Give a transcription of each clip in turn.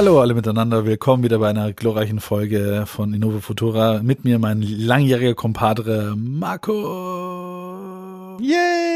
Hallo alle miteinander, willkommen wieder bei einer glorreichen Folge von Innova Futura. Mit mir mein langjähriger Kompadre Marco. Yay!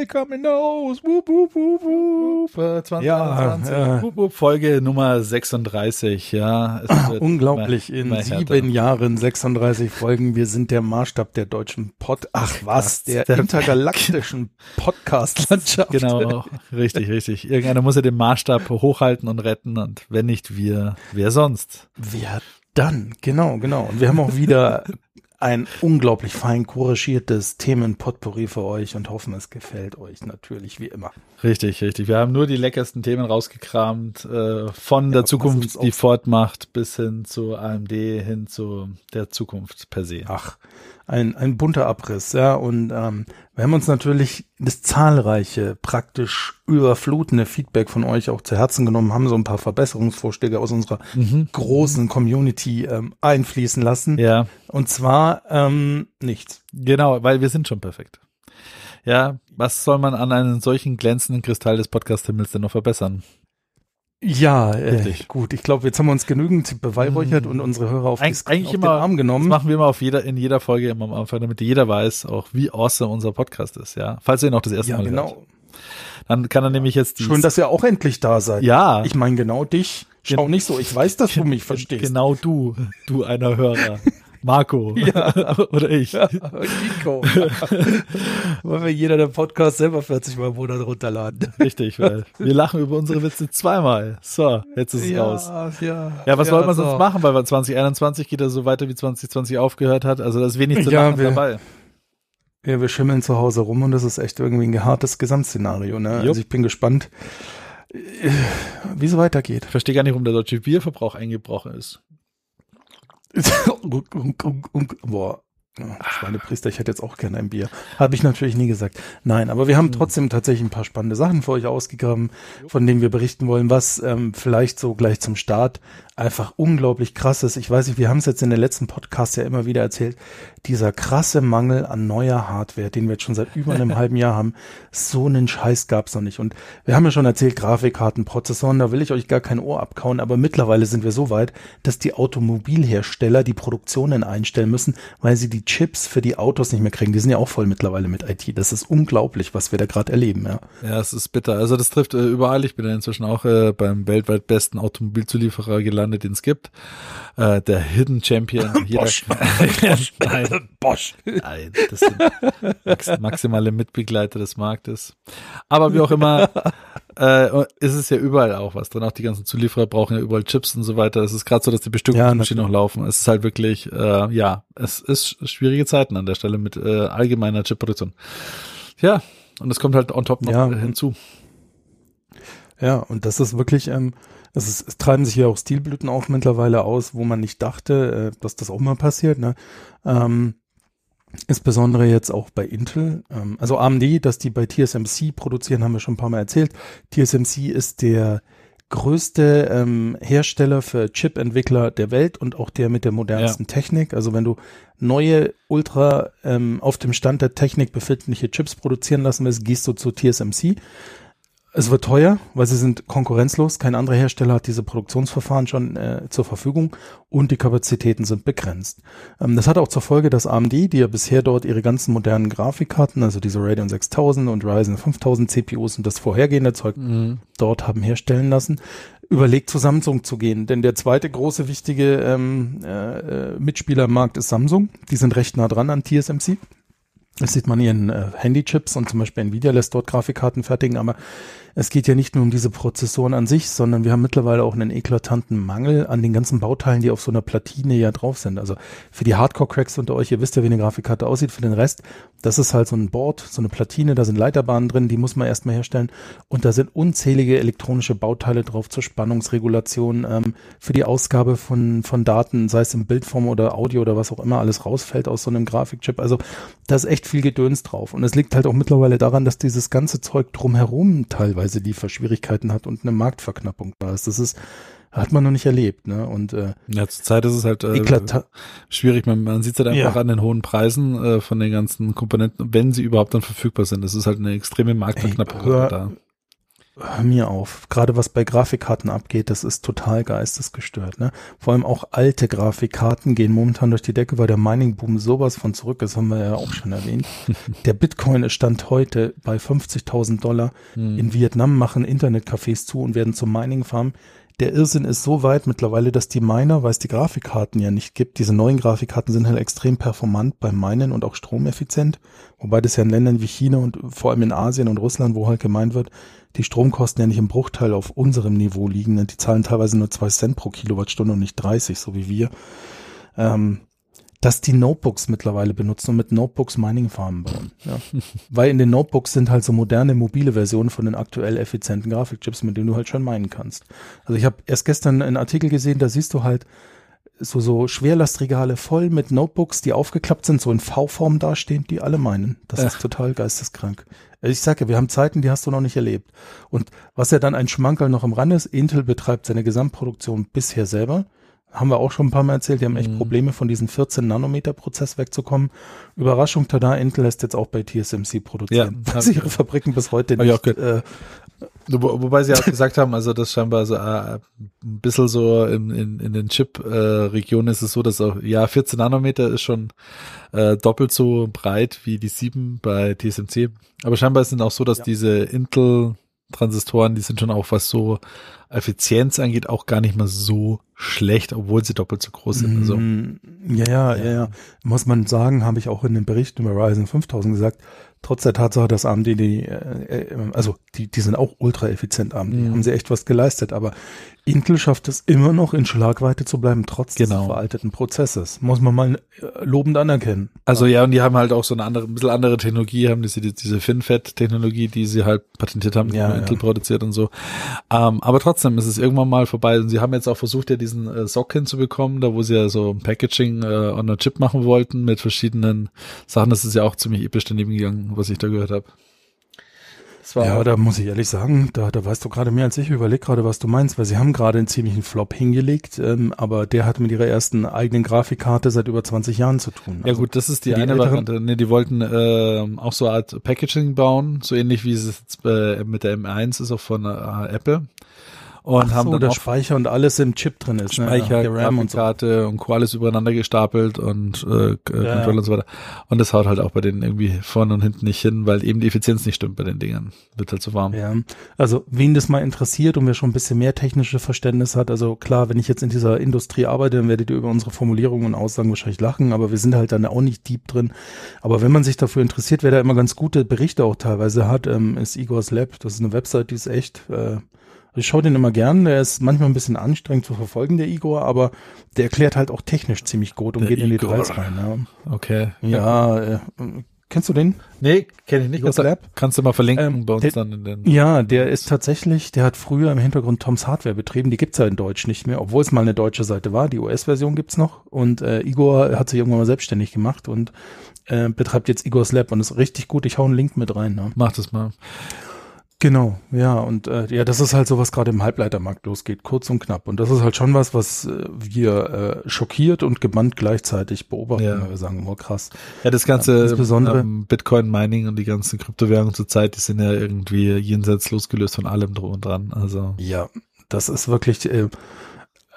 Welcome in those. Woop, woop, woop, woop. 20, ja, 20, äh, woop, woop, Folge Nummer 36, ja. Unglaublich, immer, in sieben Jahren 36 Folgen. Wir sind der Maßstab der deutschen Pod, ach was, der, der intergalaktischen Podcast-Landschaft. Genau, richtig, richtig. Irgendeiner muss ja den Maßstab hochhalten und retten und wenn nicht wir, wer sonst? Wer dann, genau, genau. Und wir haben auch wieder ein unglaublich fein korrigiertes Themenpotpourri für euch und hoffen, es gefällt euch natürlich wie immer. Richtig, richtig. Wir haben nur die leckersten Themen rausgekramt, äh, von ja, der Zukunft, die fortmacht, bis hin zu AMD, hin zu der Zukunft per se. Ach, ein, ein bunter Abriss, ja. Und ähm, wir haben uns natürlich das zahlreiche, praktisch überflutende Feedback von euch auch zu Herzen genommen, haben so ein paar Verbesserungsvorschläge aus unserer mhm. großen Community ähm, einfließen lassen. Ja. Und zwar ähm, nichts. Genau, weil wir sind schon perfekt. Ja, was soll man an einem solchen glänzenden Kristall des Podcast-Himmels denn noch verbessern? Ja, äh, gut. Ich glaube, jetzt haben wir uns genügend beweihräuchert mhm. und unsere Hörer auf, Eig eigentlich auf immer, den Arm genommen. Das machen wir immer auf jeder, in jeder Folge immer am Anfang, damit jeder weiß, auch wie awesome unser Podcast ist, ja. Falls ihr ihn auch das erste ja, Mal genau. hört. Dann kann er nämlich jetzt Schön, dass ihr auch endlich da seid. Ja. Ich meine genau dich. Schau nicht so, ich weiß, dass du mich verstehst. Genau du, du einer Hörer. Marco. Ja. Oder ich. Ja, Nico. Wollen wir jeder der Podcast selber 40 Mal im Monat runterladen. Richtig, weil wir lachen über unsere Witze zweimal. So, jetzt ist es ja, raus. Ja, ja was ja, soll man sonst machen? Weil 2021 geht er so weiter, wie 2020 aufgehört hat. Also da ist wenig zu lachen wir, dabei. Ja, wir schimmeln zu Hause rum und das ist echt irgendwie ein hartes Gesamtszenario. Ne? Also ich bin gespannt, wie es weitergeht. Ich verstehe gar nicht, warum der deutsche Bierverbrauch eingebrochen ist. Boah, Schweinepriester, ich hätte jetzt auch gerne ein Bier. Habe ich natürlich nie gesagt. Nein, aber wir haben hm. trotzdem tatsächlich ein paar spannende Sachen für euch ausgegraben, von denen wir berichten wollen, was ähm, vielleicht so gleich zum Start einfach unglaublich krass ist. Ich weiß nicht, wir haben es jetzt in den letzten Podcasts ja immer wieder erzählt, dieser krasse Mangel an neuer Hardware, den wir jetzt schon seit über einem halben Jahr haben, so einen Scheiß gab's noch nicht. Und wir haben ja schon erzählt, Grafikkarten, Prozessoren, da will ich euch gar kein Ohr abkauen, aber mittlerweile sind wir so weit, dass die Automobilhersteller die Produktionen einstellen müssen, weil sie die Chips für die Autos nicht mehr kriegen. Die sind ja auch voll mittlerweile mit IT. Das ist unglaublich, was wir da gerade erleben, ja. Ja, es ist bitter. Also das trifft äh, überall. Ich bin ja inzwischen auch äh, beim weltweit besten Automobilzulieferer gelandet, den es gibt. Äh, der Hidden Champion. Bosch. Nein. Bosch. Nein, das sind max maximale Mitbegleiter des Marktes. Aber wie auch immer, äh, ist es ja überall auch was drin. Auch die ganzen Zulieferer brauchen ja überall Chips und so weiter. Es ist gerade so, dass die Bestückungsmaschinen ja, noch laufen. Es ist halt wirklich, äh, ja, es ist schwierige Zeiten an der Stelle mit äh, allgemeiner Chipproduktion. Ja, und es kommt halt on top noch ja. hinzu. Ja, und das ist wirklich, ähm, es, ist, es treiben sich ja auch Stilblüten auch mittlerweile aus, wo man nicht dachte, äh, dass das auch mal passiert. Ne? Ähm, Insbesondere jetzt auch bei Intel. Ähm, also AMD, dass die bei TSMC produzieren, haben wir schon ein paar Mal erzählt. TSMC ist der größte ähm, Hersteller für Chip-Entwickler der Welt und auch der mit der modernsten ja. Technik. Also wenn du neue, ultra ähm, auf dem Stand der Technik befindliche Chips produzieren lassen willst, gehst du zu TSMC. Es wird teuer, weil sie sind konkurrenzlos. Kein anderer Hersteller hat diese Produktionsverfahren schon äh, zur Verfügung und die Kapazitäten sind begrenzt. Ähm, das hat auch zur Folge, dass AMD, die ja bisher dort ihre ganzen modernen Grafikkarten, also diese Radeon 6000 und Ryzen 5000 CPUs und das vorhergehende Zeug mhm. dort haben herstellen lassen, überlegt zu Samsung zu gehen. Denn der zweite große wichtige ähm, äh, Mitspieler im Markt ist Samsung. Die sind recht nah dran an TSMC. Das sieht man ihren äh, Handychips und zum Beispiel Nvidia lässt dort Grafikkarten fertigen, aber es geht ja nicht nur um diese Prozessoren an sich, sondern wir haben mittlerweile auch einen eklatanten Mangel an den ganzen Bauteilen, die auf so einer Platine ja drauf sind. Also für die Hardcore-Cracks unter euch, ihr wisst ja, wie eine Grafikkarte aussieht. Für den Rest, das ist halt so ein Board, so eine Platine, da sind Leiterbahnen drin, die muss man erstmal herstellen. Und da sind unzählige elektronische Bauteile drauf zur Spannungsregulation, ähm, für die Ausgabe von, von Daten, sei es in Bildform oder Audio oder was auch immer, alles rausfällt aus so einem Grafikchip. Also da ist echt viel Gedöns drauf. Und es liegt halt auch mittlerweile daran, dass dieses ganze Zeug drumherum teilweise Lieferschwierigkeiten hat und eine Marktverknappung da ist. Das ist hat man noch nicht erlebt, ne? Und äh, ja, zur Zeit ist es halt äh, schwierig. Man, man sieht es halt einfach ja. an den hohen Preisen äh, von den ganzen Komponenten, wenn sie überhaupt dann verfügbar sind. Das ist halt eine extreme Marktverknappung da. Hör mir auf. Gerade was bei Grafikkarten abgeht, das ist total geistesgestört. Ne? Vor allem auch alte Grafikkarten gehen momentan durch die Decke, weil der Mining-Boom sowas von zurück ist, haben wir ja auch schon erwähnt. der Bitcoin stand heute bei 50.000 Dollar. Hm. In Vietnam machen Internetcafés zu und werden zum Mining-Farm der Irrsinn ist so weit mittlerweile, dass die Miner, weil es die Grafikkarten ja nicht gibt, diese neuen Grafikkarten sind halt extrem performant beim Minen und auch stromeffizient, wobei das ja in Ländern wie China und vor allem in Asien und Russland, wo halt gemeint wird, die Stromkosten ja nicht im Bruchteil auf unserem Niveau liegen, die zahlen teilweise nur zwei Cent pro Kilowattstunde und nicht 30, so wie wir. Ähm, dass die Notebooks mittlerweile benutzen und mit Notebooks Mining-Farmen bauen. Ja. Weil in den Notebooks sind halt so moderne mobile Versionen von den aktuell effizienten Grafikchips, mit denen du halt schon minen kannst. Also ich habe erst gestern einen Artikel gesehen, da siehst du halt so, so Schwerlastregale voll mit Notebooks, die aufgeklappt sind, so in V-Form dastehen, die alle meinen. Das Ach. ist total geisteskrank. Ich sage ja, wir haben Zeiten, die hast du noch nicht erlebt. Und was ja dann ein Schmankerl noch im Rand ist, Intel betreibt seine Gesamtproduktion bisher selber haben wir auch schon ein paar Mal erzählt, die haben echt mhm. Probleme von diesem 14 Nanometer Prozess wegzukommen. Überraschung, tada, Intel lässt jetzt auch bei TSMC produzieren, ja, sie ihre Fabriken bis heute nicht. Äh, Wo, wobei sie auch gesagt haben, also das scheinbar so äh, ein bisschen so in, in, in den Chip-Regionen äh, ist es so, dass auch, ja, 14 Nanometer ist schon äh, doppelt so breit wie die 7 bei TSMC. Aber scheinbar ist es auch so, dass ja. diese Intel Transistoren, die sind schon auch was so Effizienz angeht, auch gar nicht mal so schlecht, obwohl sie doppelt so groß sind. Also, mm, ja, ja, ja, ja. Muss man sagen, habe ich auch in den Berichten über Ryzen 5000 gesagt, trotz der Tatsache, dass AMD die, äh, äh, also die, die sind auch ultra effizient AMD, mhm. haben sie echt was geleistet, aber Intel schafft es immer noch in Schlagweite zu bleiben, trotz genau. des veralteten Prozesses. Muss man mal äh, lobend anerkennen. Also ja, und die haben halt auch so eine andere, ein bisschen andere Technologie, haben diese, diese FinFET-Technologie, die sie halt patentiert haben, die ja, Intel ja. produziert und so. Ähm, aber trotzdem ist es irgendwann mal vorbei. Und sie haben jetzt auch versucht, ja diesen äh, Sock hinzubekommen, da wo sie ja so ein Packaging äh, on a Chip machen wollten mit verschiedenen Sachen. Das ist ja auch ziemlich episch daneben gegangen, was ich da gehört habe ja, da muss ich ehrlich sagen, da, da weißt du gerade mehr als ich. Überleg gerade, was du meinst, weil sie haben gerade einen ziemlichen Flop hingelegt, ähm, aber der hat mit ihrer ersten eigenen Grafikkarte seit über 20 Jahren zu tun. Also ja gut, das ist die, die eine Variante. Nee, die wollten äh, auch so eine Art Packaging bauen, so ähnlich wie es jetzt äh, mit der M1 ist auch von äh, Apple und Ach haben so, dann Speicher und alles im Chip drin ist. Ne? Speicher, ne? RAM und, so. und Co. alles übereinander gestapelt und äh, ja, Controller und so weiter. Und das haut halt auch bei denen irgendwie vorne und hinten nicht hin, weil eben die Effizienz nicht stimmt bei den Dingern. Wird halt zu so warm. Ja, also wen das mal interessiert und wer schon ein bisschen mehr technische Verständnis hat, also klar, wenn ich jetzt in dieser Industrie arbeite, dann werdet ihr über unsere Formulierungen und Aussagen wahrscheinlich lachen, aber wir sind halt dann auch nicht deep drin. Aber wenn man sich dafür interessiert, wer da immer ganz gute Berichte auch teilweise hat, ähm, ist Igor's Lab. Das ist eine Website, die ist echt äh, ich schaue den immer gern, der ist manchmal ein bisschen anstrengend zu verfolgen, der Igor, aber der erklärt halt auch technisch ziemlich gut und der geht in die Details rein. Ja. Okay. Ja, äh, kennst du den? Nee, kenne ich nicht. Igor's Lab? Kannst du mal verlinken ähm, bei uns der, dann in den. Ja, der ist tatsächlich, der hat früher im Hintergrund Toms Hardware betrieben, die gibt's ja in Deutsch nicht mehr, obwohl es mal eine deutsche Seite war, die US-Version gibt's noch und äh, Igor hat sich irgendwann mal selbstständig gemacht und äh, betreibt jetzt Igor's Lab und ist richtig gut. Ich hau einen Link mit rein. Ne? Mach das mal. Genau, ja, und äh, ja, das ist halt so, was gerade im Halbleitermarkt losgeht, kurz und knapp. Und das ist halt schon was, was äh, wir äh, schockiert und gebannt gleichzeitig beobachten, ja. wir sagen, oh krass. Ja, das ganze ja, insbesondere, ähm, Bitcoin-Mining und die ganzen Kryptowährungen zurzeit, die sind ja irgendwie jenseits losgelöst von allem drum und dran. Also Ja, das ist wirklich, äh,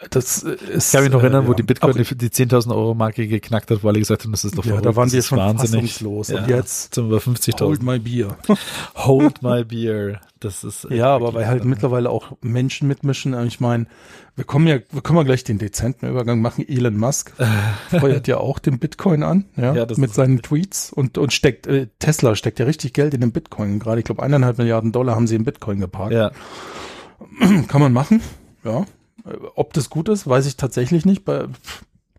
das ist. Ich kann mich noch erinnern, äh, wo ja. die Bitcoin die, die 10.000 Euro Marke geknackt hat, wo alle gesagt haben, das ist doch Ja, da waren wir schon wahnsinnig. fassungslos. Ja, Und jetzt sind wir bei 50.000. hold my beer. Hold my beer. Das ist Ja, aber weil halt mittlerweile auch Menschen mitmischen. Ich meine, wir kommen ja, wir können ja gleich den dezenten Übergang machen. Elon Musk feuert ja auch den Bitcoin an, ja, Ja, mit seinen Tweets und und steckt äh, Tesla steckt ja richtig Geld in den Bitcoin. Gerade ich glaube eineinhalb Milliarden Dollar haben sie in Bitcoin geparkt. ja. Kann man machen, ja. Äh, Ob das gut ist, weiß ich tatsächlich nicht.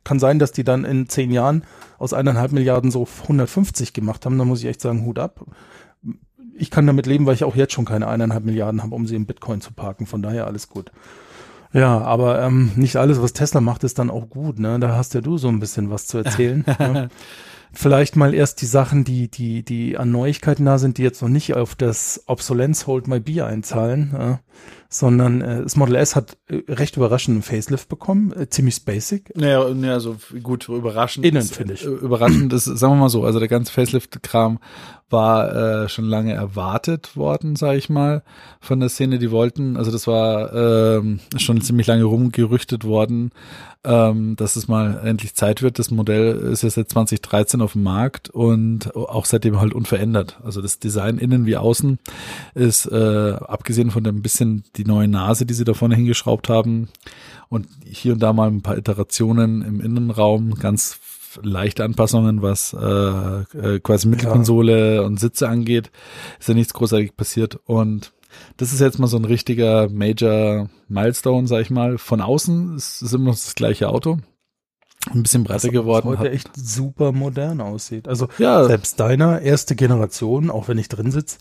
Kann sein, dass die dann in zehn Jahren aus eineinhalb Milliarden so 150 gemacht haben. Da muss ich echt sagen, Hut ab. Ich kann damit leben, weil ich auch jetzt schon keine eineinhalb Milliarden habe, um sie in Bitcoin zu parken. Von daher alles gut. Ja, aber ähm, nicht alles, was Tesla macht, ist dann auch gut. Ne? Da hast ja du so ein bisschen was zu erzählen. ne? Vielleicht mal erst die Sachen, die, die, die an Neuigkeiten da sind, die jetzt noch nicht auf das Obsolenz Hold My Beer einzahlen, ja, sondern äh, das Model S hat äh, recht überraschend einen Facelift bekommen, äh, ziemlich basic. Naja, naja, so gut, überraschend. Innen, ist- finde ich. äh, Überraschend ist, sagen wir mal so, also der ganze Facelift-Kram war äh, schon lange erwartet worden, sage ich mal, von der Szene. Die wollten, also das war ähm, schon ziemlich lange rumgerüchtet worden, ähm, dass es mal endlich Zeit wird. Das Modell ist ja seit 2013 auf dem Markt und auch seitdem halt unverändert. Also das Design innen wie außen ist, äh, abgesehen von dem bisschen die neue Nase, die sie da vorne hingeschraubt haben, und hier und da mal ein paar Iterationen im Innenraum, ganz leichte Anpassungen, was äh, äh, quasi Mittelkonsole und Sitze angeht, ist ja nichts großartig passiert. Und das ist jetzt mal so ein richtiger Major Milestone, sag ich mal. Von außen ist es immer noch das gleiche Auto. Ein bisschen breiter geworden. heute Hat, echt super modern aussieht. Also ja, selbst deiner erste Generation, auch wenn ich drin sitze,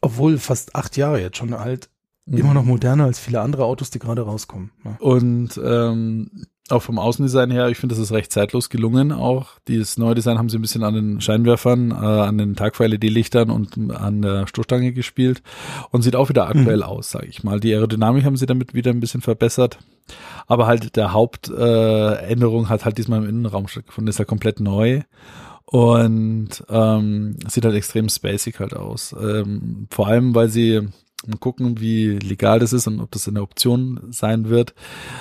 obwohl fast acht Jahre jetzt schon alt, Mhm. immer noch moderner als viele andere Autos, die gerade rauskommen. Ja. Und ähm, auch vom Außendesign her, ich finde, das ist recht zeitlos gelungen. Auch dieses neue Design haben sie ein bisschen an den Scheinwerfern, äh, an den Tagfahr-LED-Lichtern und an der Stoßstange gespielt und sieht auch wieder aktuell aus, sage ich mal. Die Aerodynamik haben sie damit wieder ein bisschen verbessert. Aber halt der Hauptänderung äh, hat halt diesmal im Innenraum stattgefunden, ist ja komplett neu. Und ähm, sieht halt extrem spacig halt aus. Ähm, vor allem, weil sie mal gucken, wie legal das ist und ob das eine Option sein wird.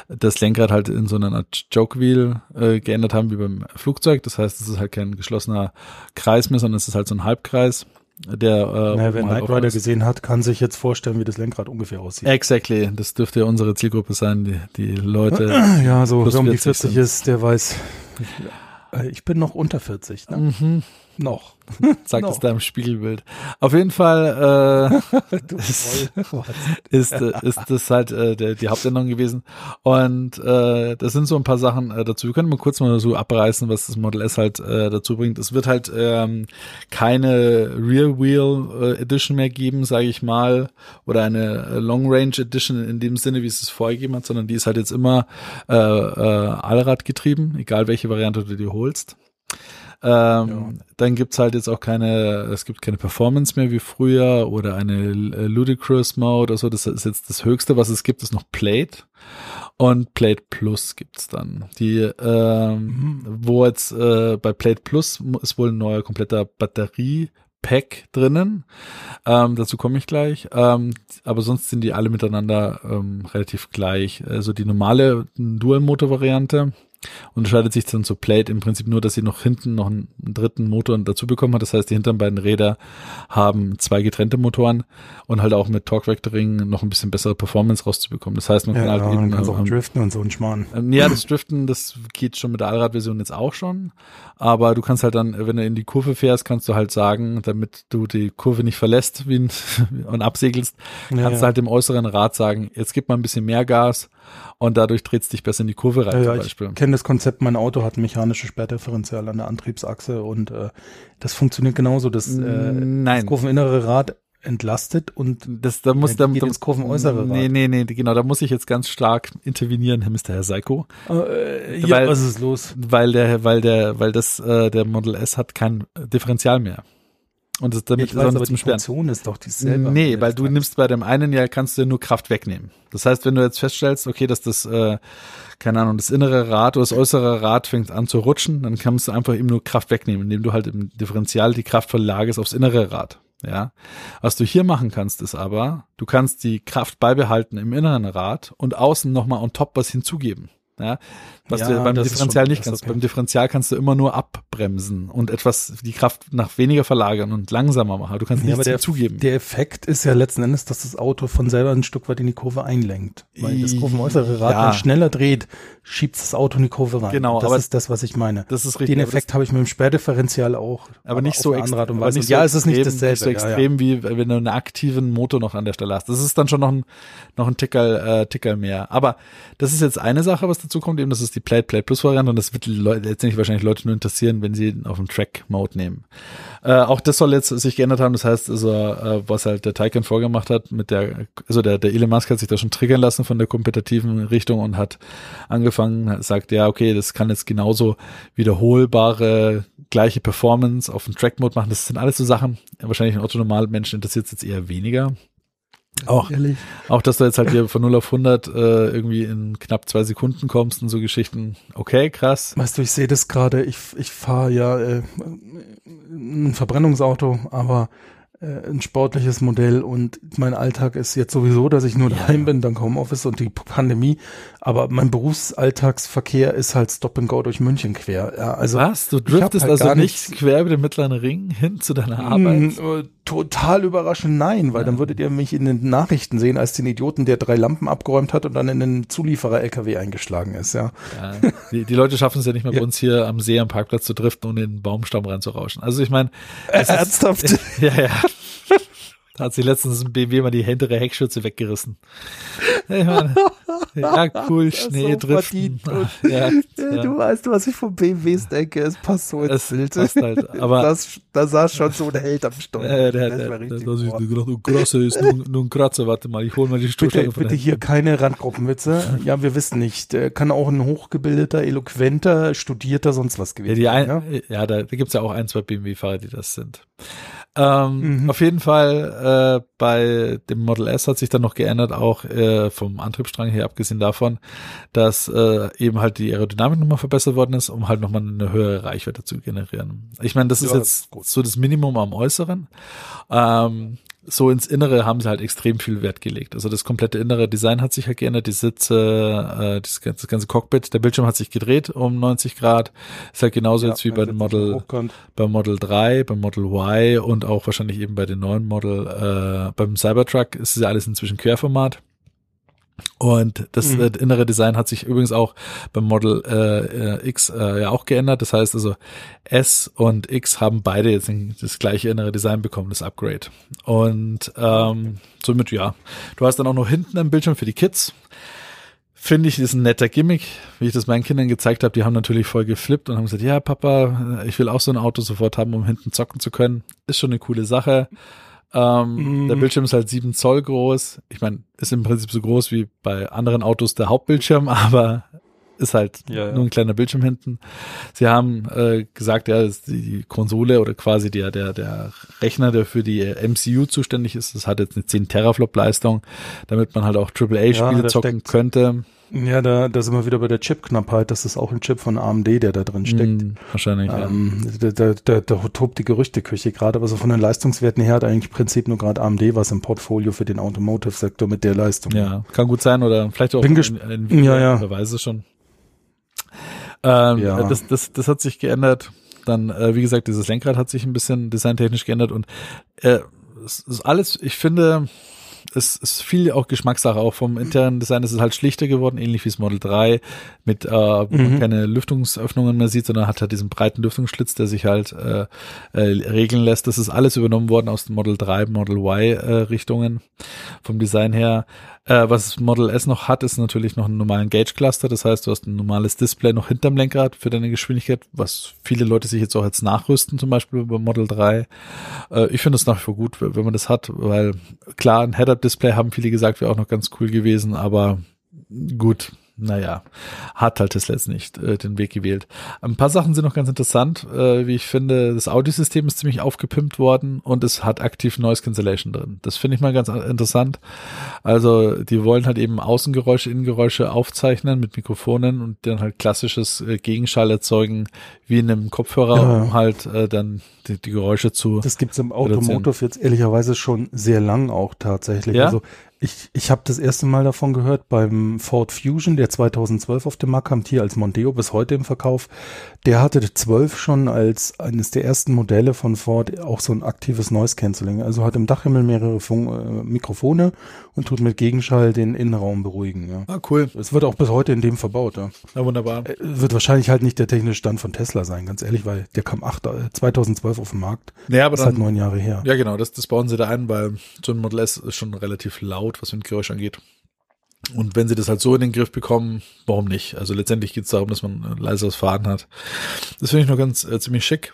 Das Lenkrad halt in so einer Art Joke Wheel äh, geändert haben wie beim Flugzeug. Das heißt, es ist halt kein geschlossener Kreis mehr, sondern es ist halt so ein Halbkreis, der äh, Naja, wer halt Knight offen Rider gesehen hat, kann sich jetzt vorstellen, wie das Lenkrad ungefähr aussieht. Exactly, das dürfte ja unsere Zielgruppe sein, die, die Leute. Ja, so wer um die 40 40 sind. ist, der weiß. Äh, Ich bin noch unter 40, ne? Mhm, Noch. sagt No. es da im Spiegelbild. Auf jeden Fall äh, ist, ist, ist das halt äh, der, die Hauptänderung gewesen. Und äh, das sind so ein paar Sachen äh, dazu. Wir können mal kurz mal so abreißen, was das Model S halt äh, dazu bringt. Es wird halt ähm, keine Rear Wheel äh, Edition mehr geben, sage ich mal, oder eine äh, Long Range Edition in dem Sinne, wie es es vorgegeben hat, sondern die ist halt jetzt immer äh, äh, Allrad getrieben, egal welche Variante du dir holst. Ähm, Dann gibt's halt jetzt auch keine, es gibt keine Performance mehr wie früher oder eine Ludicrous Mode oder so. Das ist jetzt das Höchste, was es gibt, ist noch Plate. Und Plate Plus gibt's dann. Die, ähm, wo jetzt äh, bei Plate Plus ist wohl ein neuer kompletter Batterie. Pack drinnen. Ähm, dazu komme ich gleich. Ähm, aber sonst sind die alle miteinander ähm, relativ gleich. Also die normale Dual-Motor-Variante unterscheidet sich dann zur Plate im Prinzip nur, dass sie noch hinten noch einen, dritten Motor dazu bekommen hat. Das heißt, die hinteren beiden Räder haben zwei getrennte Motoren und halt auch mit Torque Vectoring noch ein bisschen bessere Performance rauszubekommen. Das heißt, man Ja, kann halt ja, eben man auch driften und so ein Schmarrn. ähm, Ja, das Driften, das geht schon mit der Allradversion jetzt auch schon. Aber du kannst halt dann, wenn du in die Kurve fährst, kannst du halt sagen, damit du die Kurve nicht verlässt wie ein, und absegelst, Ja, kannst ja. du halt dem äußeren Rad sagen, jetzt gib mal ein bisschen mehr Gas und dadurch dreht's dich besser in die Kurve rein Ja, zum ja, ich kenne das Konzept, mein Auto hat ein mechanisches Sperrdifferenzial an der Antriebsachse und äh, das funktioniert genauso. Das, äh, das Nein. kurveninnere Rad entlastet und Das, da muss, da, geht da, ins kurvenäußere Nee, Rad. nee, nee, genau, da muss ich jetzt ganz stark intervenieren, Herr Mr. Herr Seiko. äh, ja, Weil- was ist los? Weil der, weil der, weil das, äh, der Model S hat kein Differential mehr. Und das, damit Ich ist auch weiß, aber zum die Sperren. Funktion ist doch dieselbe. Nee, weil du nimmst bei dem einen ja, kannst du nur Kraft wegnehmen. Das heißt, wenn du jetzt feststellst, okay, dass das, äh, keine Ahnung, das innere Rad oder das äußere Rad fängt an zu rutschen, dann kannst du einfach eben nur Kraft wegnehmen, indem du halt im Differential die Kraft verlagerst aufs innere Rad. Ja. Was du hier machen kannst, ist aber, du kannst die Kraft beibehalten im inneren Rad und außen nochmal on top was hinzugeben. Ja, was Ja, du beim Differential schon- nicht kannst. Beim Differential kannst du immer nur abbremsen und etwas die Kraft nach weniger verlagern und langsamer machen. Du kannst Ja, aber nichts der, hinzugeben. der Effekt ist ja letzten Endes, dass das Auto von selber ein Stück weit in die Kurve einlenkt. Weil das kurvenäußere Rad Ja. dann schneller dreht, schiebt das Auto in die Kurve rein. Genau, das aber ist das, was ich meine. das ist richtig. Den aber Effekt habe ich mit dem Sperrdifferential auch. aber nicht auf so Art und aber nicht ja, so es ist nicht extrem- dasselbe. Nicht so extrem wie wenn du einen aktiven Motor noch an der Stelle hast. Das ist dann schon noch ein noch ein Tickerl, äh, Tickerl mehr. Aber das ist jetzt eine Sache, was dazu kommt, eben das ist die Plate Plate Plus Variante und das wird letztendlich wahrscheinlich Leute nur interessieren, wenn sie ihn auf dem Track Mode nehmen. Äh, auch das soll jetzt sich geändert haben. Das heißt, also äh, was halt der Taycan vorgemacht hat mit der, also der der Elon Musk hat sich da schon triggern lassen von der kompetitiven Richtung und hat angefangen, sagt ja okay, das kann jetzt genauso wiederholbare gleiche Performance auf dem Track Mode machen. Das sind alles so Sachen. Wahrscheinlich ein autonormal Menschen interessiert es jetzt eher weniger. Auch, Ehrlich? auch, dass du jetzt halt hier von 0 auf 100 äh, irgendwie in knapp zwei Sekunden kommst und so Geschichten. Okay, krass. Weißt du, ich sehe das gerade, ich, ich fahre ja äh, ein Verbrennungsauto, aber äh, ein sportliches Modell und mein Alltag ist jetzt sowieso, dass ich nur daheim bin, dank Homeoffice und die Pandemie, aber mein Berufsalltagsverkehr ist halt Stop and Go durch München quer. Ja, also Was? Du driftest halt also nicht quer über den mittleren Ring hin zu deiner Mm, Arbeit? total überraschend nein, weil dann würdet ihr mich in den Nachrichten sehen als den Idioten, der drei Lampen abgeräumt hat und dann in den Zulieferer-LKW eingeschlagen ist, ja. Ja, die, die Leute schaffen es ja nicht mehr Ja. bei uns hier am See am Parkplatz zu driften und in den Baumstamm reinzurauschen. Also ich meine, es ist- Ernsthaft? ja, ja. Da hat sich letztens ein BMW mal die hintere Heckschürze weggerissen. Meine, ja, cool, Schnee so driften. Ja, Ja, ja. Du weißt, was ich von BMWs denke. Es passt so ins Es Bild. halt, aber- das, da saß schon so ein Held am Steuer. Äh, der, Das war richtig das ist boah. gedacht, oh, ist nur, nur ein Kratzer, warte mal, ich hol mal die Bitte, Stoßstange von bitte hier keine Randgruppenwitze. Ja, wir wissen nicht. Äh, Kann auch ein hochgebildeter, eloquenter, studierter, sonst was Ja, gewesen die ein, sein. ja? da, da gibt's ja auch ein, zwei BMW-Fahrer, die das sind. Ähm, Mhm. Auf jeden Fall äh, bei dem Model S hat sich dann noch geändert, auch äh, vom Antriebsstrang her, abgesehen davon, dass äh, eben halt die Aerodynamik nochmal verbessert worden ist, um halt nochmal eine höhere Reichweite zu generieren. Ich meine, das ist Ja, das jetzt ist gut. so das Minimum am Äußeren. Ähm, so ins Innere haben sie halt extrem viel Wert gelegt. Also das komplette innere Design hat sich halt geändert, die Sitze, äh, das, ganze, das ganze Cockpit, der Bildschirm hat sich gedreht um 90 Grad. Ist halt genauso Ja, jetzt wie bei dem Model, beim Model 3, beim Model Y und auch wahrscheinlich eben bei den neuen Model, äh, beim Cybertruck ist es ja alles inzwischen Querformat. Und das Mhm. äh, innere Design hat sich übrigens auch beim Model äh, äh, X äh, ja auch geändert. Das heißt also S und X haben beide jetzt das gleiche innere Design bekommen, das Upgrade. Und ähm, somit ja, du hast dann auch noch hinten einen Bildschirm für die Kids. Finde ich, ist ein netter Gimmick, wie ich das meinen Kindern gezeigt habe. Die haben natürlich voll geflippt und haben gesagt, ja, Papa, ich will auch so ein Auto sofort haben, um hinten zocken zu können. Ist schon eine coole Sache. Ähm, Mhm. Der Bildschirm ist halt sieben Zoll groß. Ich meine, ist im Prinzip so groß wie bei anderen Autos der Hauptbildschirm, aber ist halt Ja, ja. nur ein kleiner Bildschirm hinten. Sie haben äh, gesagt, ja, die Konsole oder quasi der, der, der Rechner, der für die MCU zuständig ist, das hat jetzt eine 10 Teraflop Leistung, damit man halt auch AAA-Spiele da zocken könnte. Ja, da, da sind wir wieder bei der Chipknappheit. Das ist auch ein Chip von AMD, der da drin steckt. Hm, wahrscheinlich, ja. Ähm, da, da, da, da tobt die Gerüchteküche gerade, aber so von den Leistungswerten her hat eigentlich im Prinzip nur gerade AMD was im Portfolio für den Automotive-Sektor mit der Leistung. Ja, kann gut sein oder vielleicht auch Bin gesp- in, in Ja, ja. es schon. Ähm, Ja. das, das, das hat sich geändert. Dann, äh, wie gesagt, dieses Lenkrad hat sich ein bisschen designtechnisch geändert und äh, es ist alles, ich finde, es ist viel auch Geschmackssache, auch vom internen Design ist es halt schlichter geworden, ähnlich wie das Model 3, mit äh, Mhm. keine Lüftungsöffnungen mehr sieht, sondern hat halt diesen breiten Lüftungsschlitz, der sich halt äh, äh, regeln lässt. Das ist alles übernommen worden aus dem Model 3, Model Y äh, Richtungen vom Design her. Äh, was das Model S noch hat, ist natürlich noch einen normalen Gauge Cluster. Das heißt, du hast ein normales Display noch hinterm Lenkrad für deine Geschwindigkeit, was viele Leute sich jetzt auch jetzt nachrüsten, zum Beispiel bei Model 3. Äh, ich finde es nach wie vor gut, wenn man das hat, weil klar, ein Head-Up-Display haben viele gesagt, wäre auch noch ganz cool gewesen, aber gut, naja, hat halt Tesla jetzt nicht äh, den Weg gewählt. Ein paar Sachen sind noch ganz interessant, äh, wie ich finde. Das Audiosystem ist ziemlich aufgepimpt worden und es hat aktiv Noise Cancellation drin. Das finde ich mal ganz interessant. Also die wollen halt eben Außengeräusche, Innengeräusche aufzeichnen mit Mikrofonen und dann halt klassisches äh, Gegenschall erzeugen wie in einem Kopfhörer, ja. um halt äh, dann die, die Geräusche zu. Das gibt's im Automotive jetzt ehrlicherweise schon sehr lang auch tatsächlich. Ja? Also ich, ich habe das erste Mal davon gehört beim Ford Fusion, der 2012 auf dem Markt kam, hier als Mondeo bis heute im Verkauf. Der hatte 12 schon als eines der ersten Modelle von Ford auch so ein aktives Noise Cancelling. Also hat im Dachhimmel mehrere Fun äh, Mikrofone und tut mit Gegenschall den Innenraum beruhigen. Ja. Ah, cool. Es wird auch bis heute in dem verbaut. Ja, ja wunderbar. Äh, wird wahrscheinlich halt nicht der technische Stand von Tesla sein, ganz ehrlich, weil der kam 8, 2012 äh, auf den Markt. Ja, aber das ist halt neun Jahre her. Ja, genau, das, das bauen sie da ein, weil so ein Model S ist schon relativ laut, was Windgeräusch angeht. Und wenn sie das halt so in den Griff bekommen, warum nicht? Also letztendlich geht es darum, dass man ein leiseres Fahren hat. Das finde ich noch ganz äh, ziemlich schick.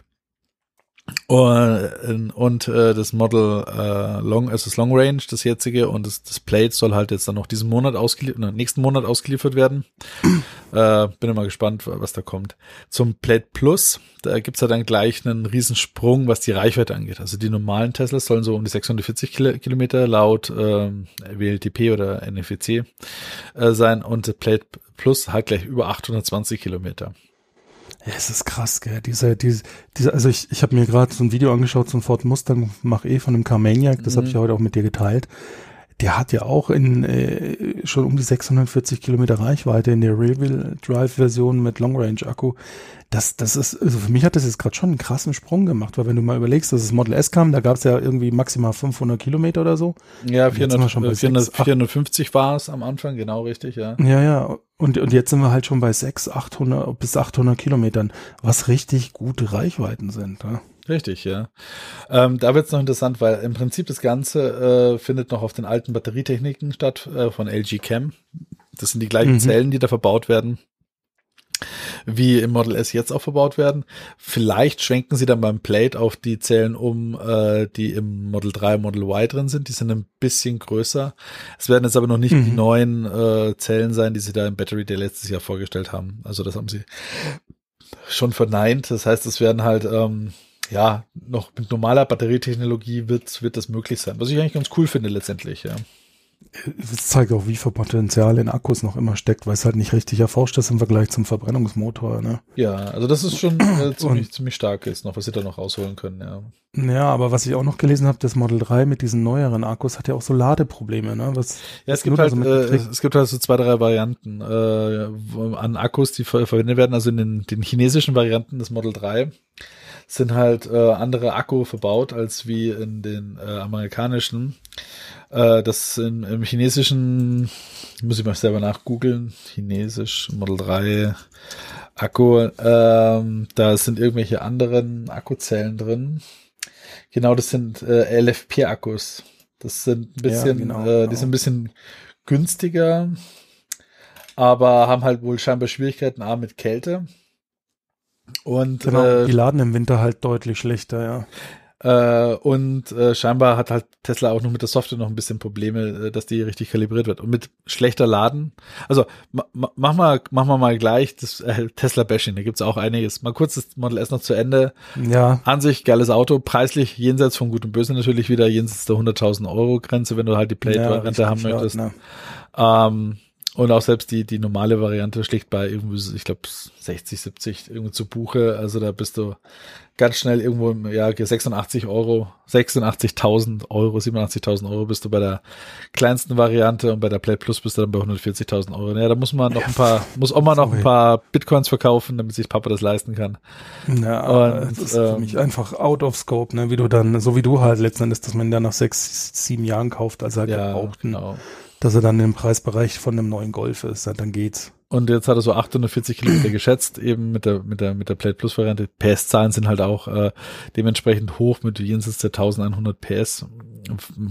Und, und äh, das Model äh, Long, es ist Long Range, das jetzige, und das, das Plate soll halt jetzt dann noch diesen Monat ausgeliefert, nächsten Monat ausgeliefert werden. äh, bin immer gespannt, was da kommt. Zum Plate Plus, da gibt's halt dann gleich einen Riesensprung, was die Reichweite angeht. Also die normalen Teslas sollen so um die 640 Kilometer laut äh, WLTP oder NFEC äh, sein und Plate Plus halt gleich über 820 Kilometer. Ja, es ist krass, gell. Diese, diese, diese, also ich, ich habe mir gerade so ein Video angeschaut zum Ford Mustang Mach E von dem Carmaniac, das mhm. habe ich ja heute auch mit dir geteilt. Der hat ja auch in äh, schon um die 640 Kilometer Reichweite in der Rear-Wheel Drive-Version mit Long Range Akku das, das ist, also für mich hat das jetzt gerade schon einen krassen Sprung gemacht, weil wenn du mal überlegst, dass das Model S kam, da gab es ja irgendwie maximal 500 Kilometer oder so. Ja, 400, schon bei 400, 6, 450 war es am Anfang, genau richtig, ja. Ja, ja, und, und jetzt sind wir halt schon bei 600, 800 bis 800 Kilometern, was richtig gute Reichweiten sind. Ja. Richtig, ja. Ähm, da wird es noch interessant, weil im Prinzip das Ganze äh, findet noch auf den alten Batterietechniken statt äh, von LG Chem. Das sind die gleichen mhm. Zellen, die da verbaut werden wie im Model S jetzt auch verbaut werden. Vielleicht schwenken sie dann beim Plate auf die Zellen um, äh, die im Model 3 Model Y drin sind. Die sind ein bisschen größer. Es werden jetzt aber noch nicht mhm. die neuen äh, Zellen sein, die sie da im Battery Day letztes Jahr vorgestellt haben. Also das haben sie schon verneint. Das heißt, es werden halt ähm, ja noch mit normaler Batterietechnologie wird wird das möglich sein. Was ich eigentlich ganz cool finde letztendlich. Ja es zeigt auch, wie viel Potenzial in Akkus noch immer steckt, weil es halt nicht richtig erforscht ist im Vergleich zum Verbrennungsmotor. Ne? Ja, also das ist schon äh, ziemlich, ziemlich stark jetzt noch, was sie da noch rausholen können, ja. Ja, aber was ich auch noch gelesen habe, das Model 3 mit diesen neueren Akkus hat ja auch so Ladeprobleme, ne? Was, ja, es gibt halt, also äh, es gibt halt so zwei, drei Varianten äh, an Akkus, die ver verwendet werden. Also in den, den chinesischen Varianten des Model 3 sind halt äh, andere Akku verbaut als wie in den äh, amerikanischen. Äh, das in, im chinesischen, muss ich mal selber nachgoogeln, chinesisch Model 3 Akku, ähm, da sind irgendwelche anderen Akkuzellen drin. Genau, das sind äh, LFP-Akkus. Das sind ein bisschen, ja, genau, äh, die sind ein bisschen günstiger, aber haben halt wohl scheinbar Schwierigkeiten A mit Kälte. Und genau, äh, die laden im Winter halt deutlich schlechter, ja. Äh, und äh, scheinbar hat halt Tesla auch noch mit der Software noch ein bisschen Probleme, äh, dass die richtig kalibriert wird. Und mit schlechter Laden, also ma mach mal, mach mal mal gleich das äh, Tesla-Bashing, da gibt's auch einiges. Mal kurz das Model S noch zu Ende. Ja. An sich geiles Auto, preislich jenseits von Gut und Böse natürlich wieder, jenseits der 100.000 Euro Grenze, wenn du halt die Plate-Variante ja, haben möchtest. Laut, ne? ähm, und auch selbst die, die normale Variante schlicht bei irgendwie, ich glaube, 60, 70 irgendwie zu Buche. Also da bist du ganz schnell irgendwo im ja, 86 Euro, 86.000 Euro, 87.000 Euro bist du bei der kleinsten Variante und bei der Play Plus bist du dann bei 140.000 Euro. Ja, da muss man noch ein paar, muss auch mal noch ein paar Bitcoins verkaufen, damit sich Papa das leisten kann. Ja, und, das ist ähm, für mich einfach out of scope, ne, wie du dann, so wie du halt letzten Endes, dass man dann nach sechs, sieben Jahren kauft, also halt ja, gebrauchten. Genau dass er dann im Preisbereich von einem neuen Golf ist, dann geht's. Und jetzt hat er so 840 Kilometer geschätzt, eben mit der, mit der, mit der Plate Plus Variante. PS-Zahlen sind halt auch äh, dementsprechend hoch mit jenseits der 1100 PS.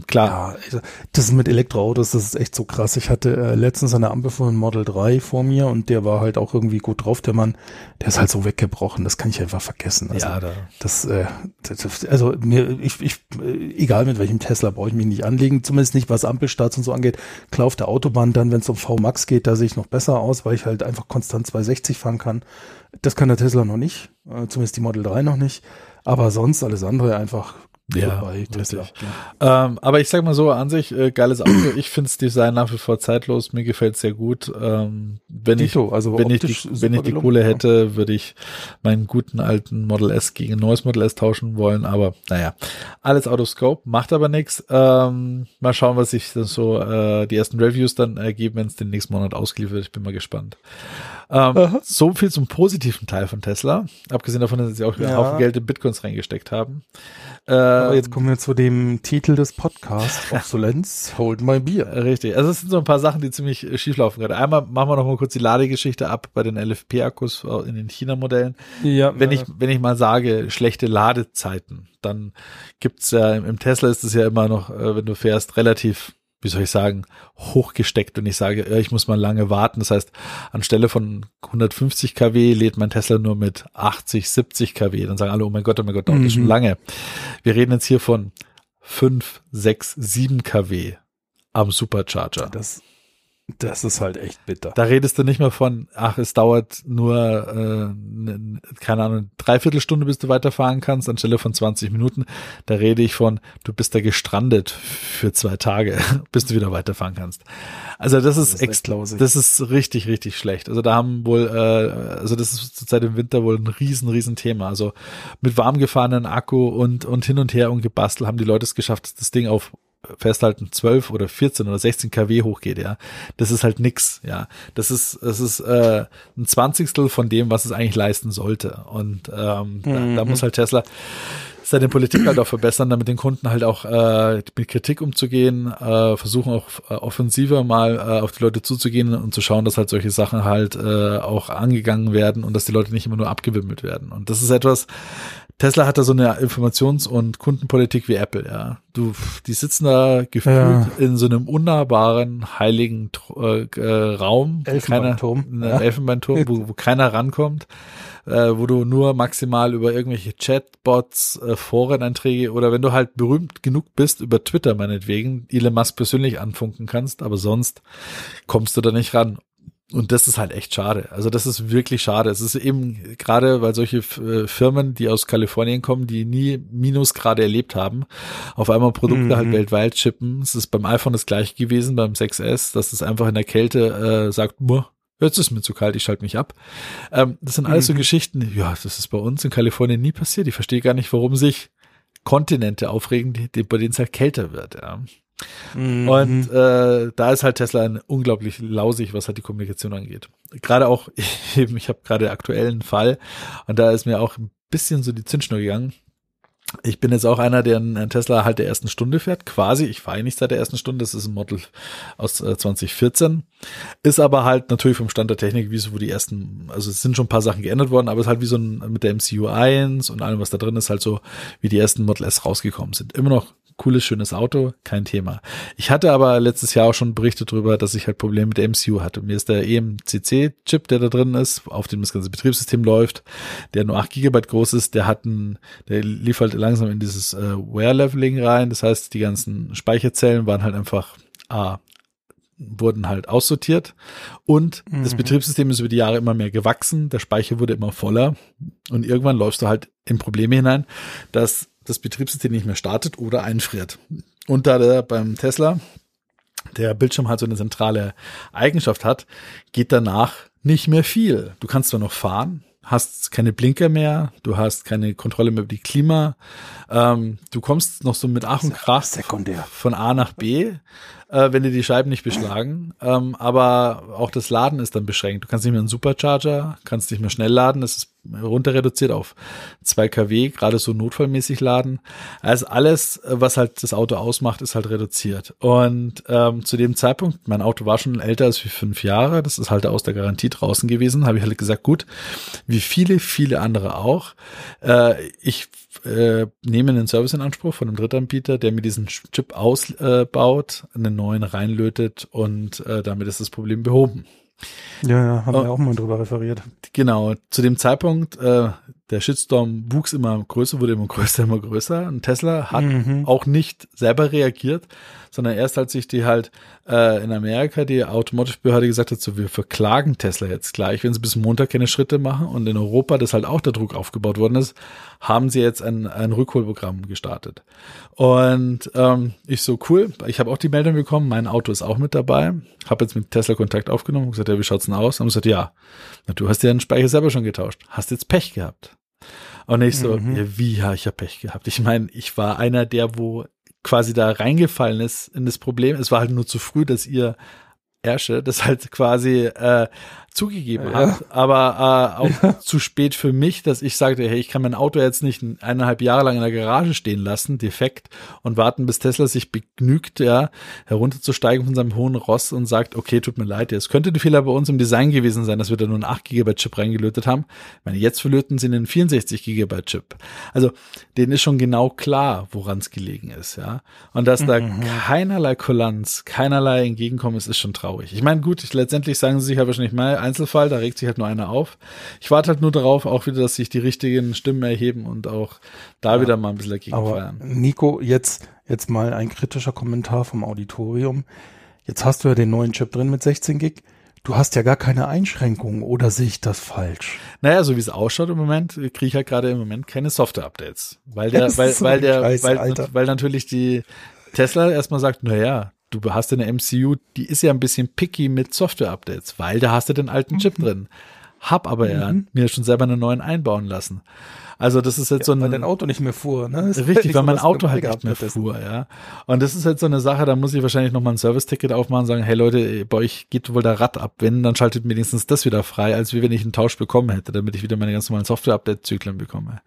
Klar. Also, das ist mit Elektroautos, das ist echt so krass. Ich hatte äh, letztens eine Ampel von Model 3 vor mir und der war halt auch irgendwie gut drauf, der Mann. Der ist halt so weggebrochen, das kann ich einfach vergessen. Also, ja, da. Das, äh, das, also mir, ich, ich, äh, egal mit welchem Tesla, brauche ich mich nicht anlegen, zumindest nicht was Ampelstarts und so angeht. Klar auf der Autobahn dann, wenn es um V-Max geht, da sehe ich noch besser aus, weil ich halt einfach konstant 260 fahren kann. Das kann der Tesla noch nicht, äh, zumindest die Model 3 noch nicht. Aber sonst alles andere einfach ja, bei Tesla. Ja. Ähm, aber ich sag mal so, an sich, äh, geiles Auto. Ich finde das Design nach wie vor zeitlos. Mir gefällt sehr gut. Ähm, wenn Dito, ich, also wenn ich die, wenn ich die Kohle hätte, würde ich meinen guten alten Model S gegen ein neues Model S tauschen wollen. Aber naja, alles Autoscope, macht aber nichts. Ähm, mal schauen, was sich so äh, die ersten Reviews dann ergeben, wenn es den nächsten Monat ausgeliefert wird. Ich bin mal gespannt. Ähm, so viel zum positiven Teil von Tesla. Abgesehen davon, dass sie auch ja. einen Haufen Geld in Bitcoins reingesteckt haben. Ähm, Aber jetzt kommen wir zu dem Titel des Podcasts, Obsolenz, Hold My Beer. Richtig. Also es sind so ein paar Sachen, die ziemlich äh, schief laufen gerade. Einmal machen wir noch mal kurz die Ladegeschichte ab bei den LFP-Akkus äh, in den China-Modellen. Ja, wenn ja. ich, wenn ich mal sage, schlechte Ladezeiten, dann gibt's ja, im Tesla ist es ja immer noch, äh, wenn du fährst, relativ wie soll ich sagen, hochgesteckt und ich sage, ich muss mal lange warten. Das heißt, anstelle von 150 kW lädt mein Tesla nur mit 80, 70 kW. Dann sagen alle, oh mein Gott, oh mein Gott, dauert mhm. das schon lange. Wir reden jetzt hier von 5, 6, 7 kW am Supercharger. Das das ist halt echt bitter. Da redest du nicht mehr von, ach, es dauert nur, äh, ne, keine Ahnung, dreiviertel Stunde, bis du weiterfahren kannst, anstelle von 20 Minuten. Da rede ich von, du bist da gestrandet für zwei Tage, bis du wieder weiterfahren kannst. Also das, das ist, ist das ist richtig, richtig schlecht. Also da haben wohl, äh, also das ist zurzeit im Winter wohl ein riesen, riesen Thema. Also mit warm gefahrenen Akku und, und hin und her und gebastelt haben die Leute es geschafft, das Ding auf festhalten, 12 oder 14 oder 16 kW hochgeht, ja. Das ist halt nix, ja. Das ist, das ist äh, ein Zwanzigstel von dem, was es eigentlich leisten sollte. Und ähm, mhm. da, da, mhm. muss halt Tesla seine Politik halt auch verbessern, damit den Kunden halt auch äh, mit Kritik umzugehen, äh, versuchen auch äh, offensiver mal äh, auf die Leute zuzugehen und zu schauen, dass halt solche Sachen halt äh, auch angegangen werden und dass die Leute nicht immer nur abgewimmelt werden. Und das ist etwas, Tesla hat da so eine Informations- und Kundenpolitik wie Apple, ja. Du, die sitzen da gefühlt ja. in so einem unnahbaren, heiligen äh, äh, Raum. Elfenbeinturm. Keiner, ja. Elfenbeinturm, wo, wo keiner rankommt, äh, wo du nur maximal über irgendwelche Chatbots, äh, Foreneinträge oder wenn du halt berühmt genug bist, über Twitter meinetwegen, Elon Musk persönlich anfunken kannst, aber sonst kommst du da nicht ran. Und das ist halt echt schade. Also das ist wirklich schade. Es ist eben gerade, weil solche äh, Firmen, die aus Kalifornien kommen, die nie Minusgrade erlebt haben, auf einmal Produkte halt mhm. halt weltweit chippen. Es ist beim iPhone das gleiche gewesen, beim 6S, dass es einfach in der Kälte äh, sagt, jetzt ist mir zu kalt, ich schalte mich ab. Ähm, das sind alles mhm. so Geschichten, ja, das ist bei uns in Kalifornien nie passiert. Ich verstehe gar nicht, warum sich Kontinente aufregen, die, die, bei denen es halt kälter wird. Ja. Mhm. Und äh, da ist halt Tesla unglaublich lausig, was halt die Kommunikation angeht. Gerade auch eben, ich habe gerade aktuellen Fall und da ist mir auch ein bisschen so die Zündschnur gegangen. Ich bin jetzt auch einer, der einen Tesla halt der ersten Stunde fährt, quasi. Ich fahre nicht seit der ersten Stunde, das ist ein Model aus äh, 2014. Ist aber halt natürlich vom Stand der Technik, wie so wo die ersten, also es sind schon ein paar Sachen geändert worden, aber es ist halt wie so ein mit der MCU 1 und allem, was da drin ist, halt so, wie die ersten Model S rausgekommen sind. Immer noch cooles, schönes Auto, kein Thema. Ich hatte aber letztes Jahr auch schon berichtet darüber, dass ich halt Probleme mit der MCU hatte. Mir ist der EMCC-Chip, der da drin ist, auf dem das ganze Betriebssystem läuft, der nur 8 Gigabyte groß ist, der hat einen, der lief halt langsam in dieses äh, Wear-Leveling rein. Das heißt, die ganzen Speicherzellen waren halt einfach A, wurden halt aussortiert und mhm. das Betriebssystem ist über die Jahre immer mehr gewachsen, der Speicher wurde immer voller und irgendwann läufst du halt in Probleme hinein, dass das Betriebssystem nicht mehr startet oder einfriert. Und da der beim Tesla der Bildschirm halt so eine zentrale Eigenschaft hat, geht danach nicht mehr viel. Du kannst zwar noch fahren, hast keine Blinker mehr, du hast keine Kontrolle mehr über die Klima, ähm, du kommst noch so mit Ach und Krach sekundär. von A nach B, äh, wenn dir die Scheiben nicht beschlagen, ähm, aber auch das Laden ist dann beschränkt. Du kannst nicht mehr einen Supercharger, kannst nicht mehr schnell laden, es ist runter reduziert auf 2 kW, gerade so notfallmäßig laden. Also alles, was halt das Auto ausmacht, ist halt reduziert. Und ähm, zu dem Zeitpunkt, mein Auto war schon älter als wie fünf Jahre, das ist halt aus der Garantie draußen gewesen, habe ich halt gesagt, gut, wie viele, viele andere auch. Äh, ich äh, nehme einen Service in Anspruch von einem Drittanbieter, der mir diesen Chip ausbaut, äh, einen neuen reinlötet und äh, damit ist das Problem behoben. Ja, ja, haben oh, wir auch mal drüber referiert. Genau, zu dem Zeitpunkt, äh, der Shitstorm wuchs immer größer, wurde immer größer, immer größer. Und Tesla hat mhm. auch nicht selber reagiert, sondern erst als sich die halt äh, in Amerika die Automotive-Behörde gesagt hat, so wir verklagen Tesla jetzt gleich, wenn sie bis Montag keine Schritte machen und in Europa das halt auch der Druck aufgebaut worden ist, haben sie jetzt ein, ein Rückholprogramm gestartet. Und ähm, ich so cool, ich habe auch die Meldung bekommen, mein Auto ist auch mit dabei, habe jetzt mit Tesla Kontakt aufgenommen und gesagt, ja, wie schaut's denn aus? Und gesagt, ja, na, du hast ja den Speicher selber schon getauscht, hast jetzt Pech gehabt. Und ich so, mhm. ja, wie, ja, ich habe Pech gehabt. Ich meine, ich war einer der, wo quasi da reingefallen ist in das Problem. Es war halt nur zu früh, dass ihr Ersche das halt quasi äh, zugegeben ja. hat, aber äh, auch ja. zu spät für mich, dass ich sagte, hey, ich kann mein Auto jetzt nicht eineinhalb Jahre lang in der Garage stehen lassen, defekt, und warten, bis Tesla sich begnügt, ja, herunterzusteigen von seinem hohen Ross und sagt, okay, tut mir leid, es könnte der Fehler bei uns im Design gewesen sein, dass wir da nur einen 8 GB Chip reingelötet haben. Ich meine, jetzt verlöten sie einen 64 GB Chip. Also, denen ist schon genau klar, woran es gelegen ist, ja. Und dass da mhm. keinerlei Kulanz, keinerlei Entgegenkommen ist, ist schon traurig. Ich meine, gut, ich, letztendlich sagen sie sich aber wahrscheinlich mal, Einzelfall, da regt sich halt nur einer auf. Ich warte halt nur darauf, auch wieder, dass sich die richtigen Stimmen erheben und auch da ja, wieder mal ein bisschen dagegen aber feiern. Nico, jetzt, jetzt mal ein kritischer Kommentar vom Auditorium. Jetzt hast du ja den neuen Chip drin mit 16 Gig. Du hast ja gar keine Einschränkungen oder sehe ich das falsch? Naja, so wie es ausschaut im Moment, kriege ich halt gerade im Moment keine Software-Updates. Weil der, weil, so weil der, Scheiße, weil, weil natürlich die Tesla erstmal sagt, naja, du hast eine MCU, die ist ja ein bisschen picky mit Software-Updates, weil da hast du den alten Chip mhm. drin. Hab aber ja mhm. mir schon selber einen neuen einbauen lassen. Also das ist jetzt ja, so ein weil dein Auto nicht mehr fuhr, ne? Das richtig, weil mein Auto halt nicht mehr fuhr, ja. Und das ist jetzt so eine Sache, da muss ich wahrscheinlich noch mal ein Service-Ticket aufmachen und sagen, hey Leute, bei euch geht wohl der Rad ab. Wenn, dann schaltet wenigstens das wieder frei, als wie wenn ich einen Tausch bekommen hätte, damit ich wieder meine ganz normalen Software-Update-Zyklen bekomme.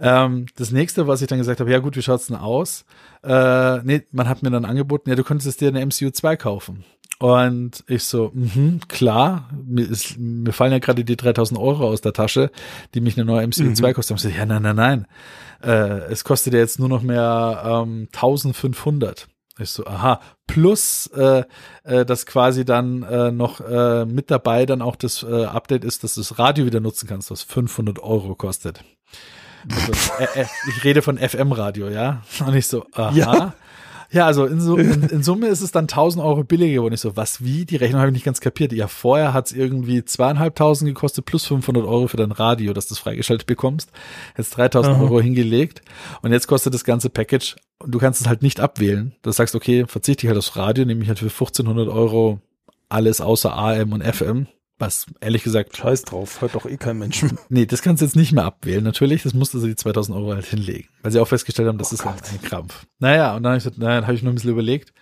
Ähm, das nächste, was ich dann gesagt habe, ja gut, wie schaut's denn aus? Äh, nee, man hat mir dann angeboten, ja, du könntest dir eine MCU 2 kaufen. Und ich so, mh, klar, mir, ist, mir fallen ja gerade die 3000 Euro aus der Tasche, die mich eine neue MCU2 mhm. kostet. Ich so, ja, nein, nein, nein. Äh, es kostet ja jetzt nur noch mehr ähm, 1500. Ich so, aha, plus äh, äh, dass quasi dann äh, noch äh, mit dabei dann auch das äh, Update ist, dass du das Radio wieder nutzen kannst, was 500 Euro kostet. Also, äh, äh, ich rede von FM-Radio, ja. Und ich so, aha. Ja. Ja, also in, so, in, in, Summe ist es dann 1000 Euro billiger geworden. Ich so, was, wie? Die Rechnung habe ich nicht ganz kapiert. Ja, vorher hat es irgendwie zweieinhalbtausend gekostet plus 500 Euro für dein Radio, dass du es freigeschaltet bekommst. Jetzt 3000 Aha. Euro hingelegt und jetzt kostet das ganze Package und du kannst es halt nicht abwählen. Du sagst, okay, verzichte ich halt aufs Radio, nehme ich halt für 1500 Euro alles außer AM und FM. Was, ehrlich gesagt. Scheiß drauf, hört doch eh kein Mensch. Nee, das kannst du jetzt nicht mehr abwählen. Natürlich, das musste sie die 2000 Euro halt hinlegen. Weil sie auch festgestellt haben, das oh ist halt ein Krampf. Naja, und dann habe ich, gesagt, naja, hab ich noch ein bisschen überlegt.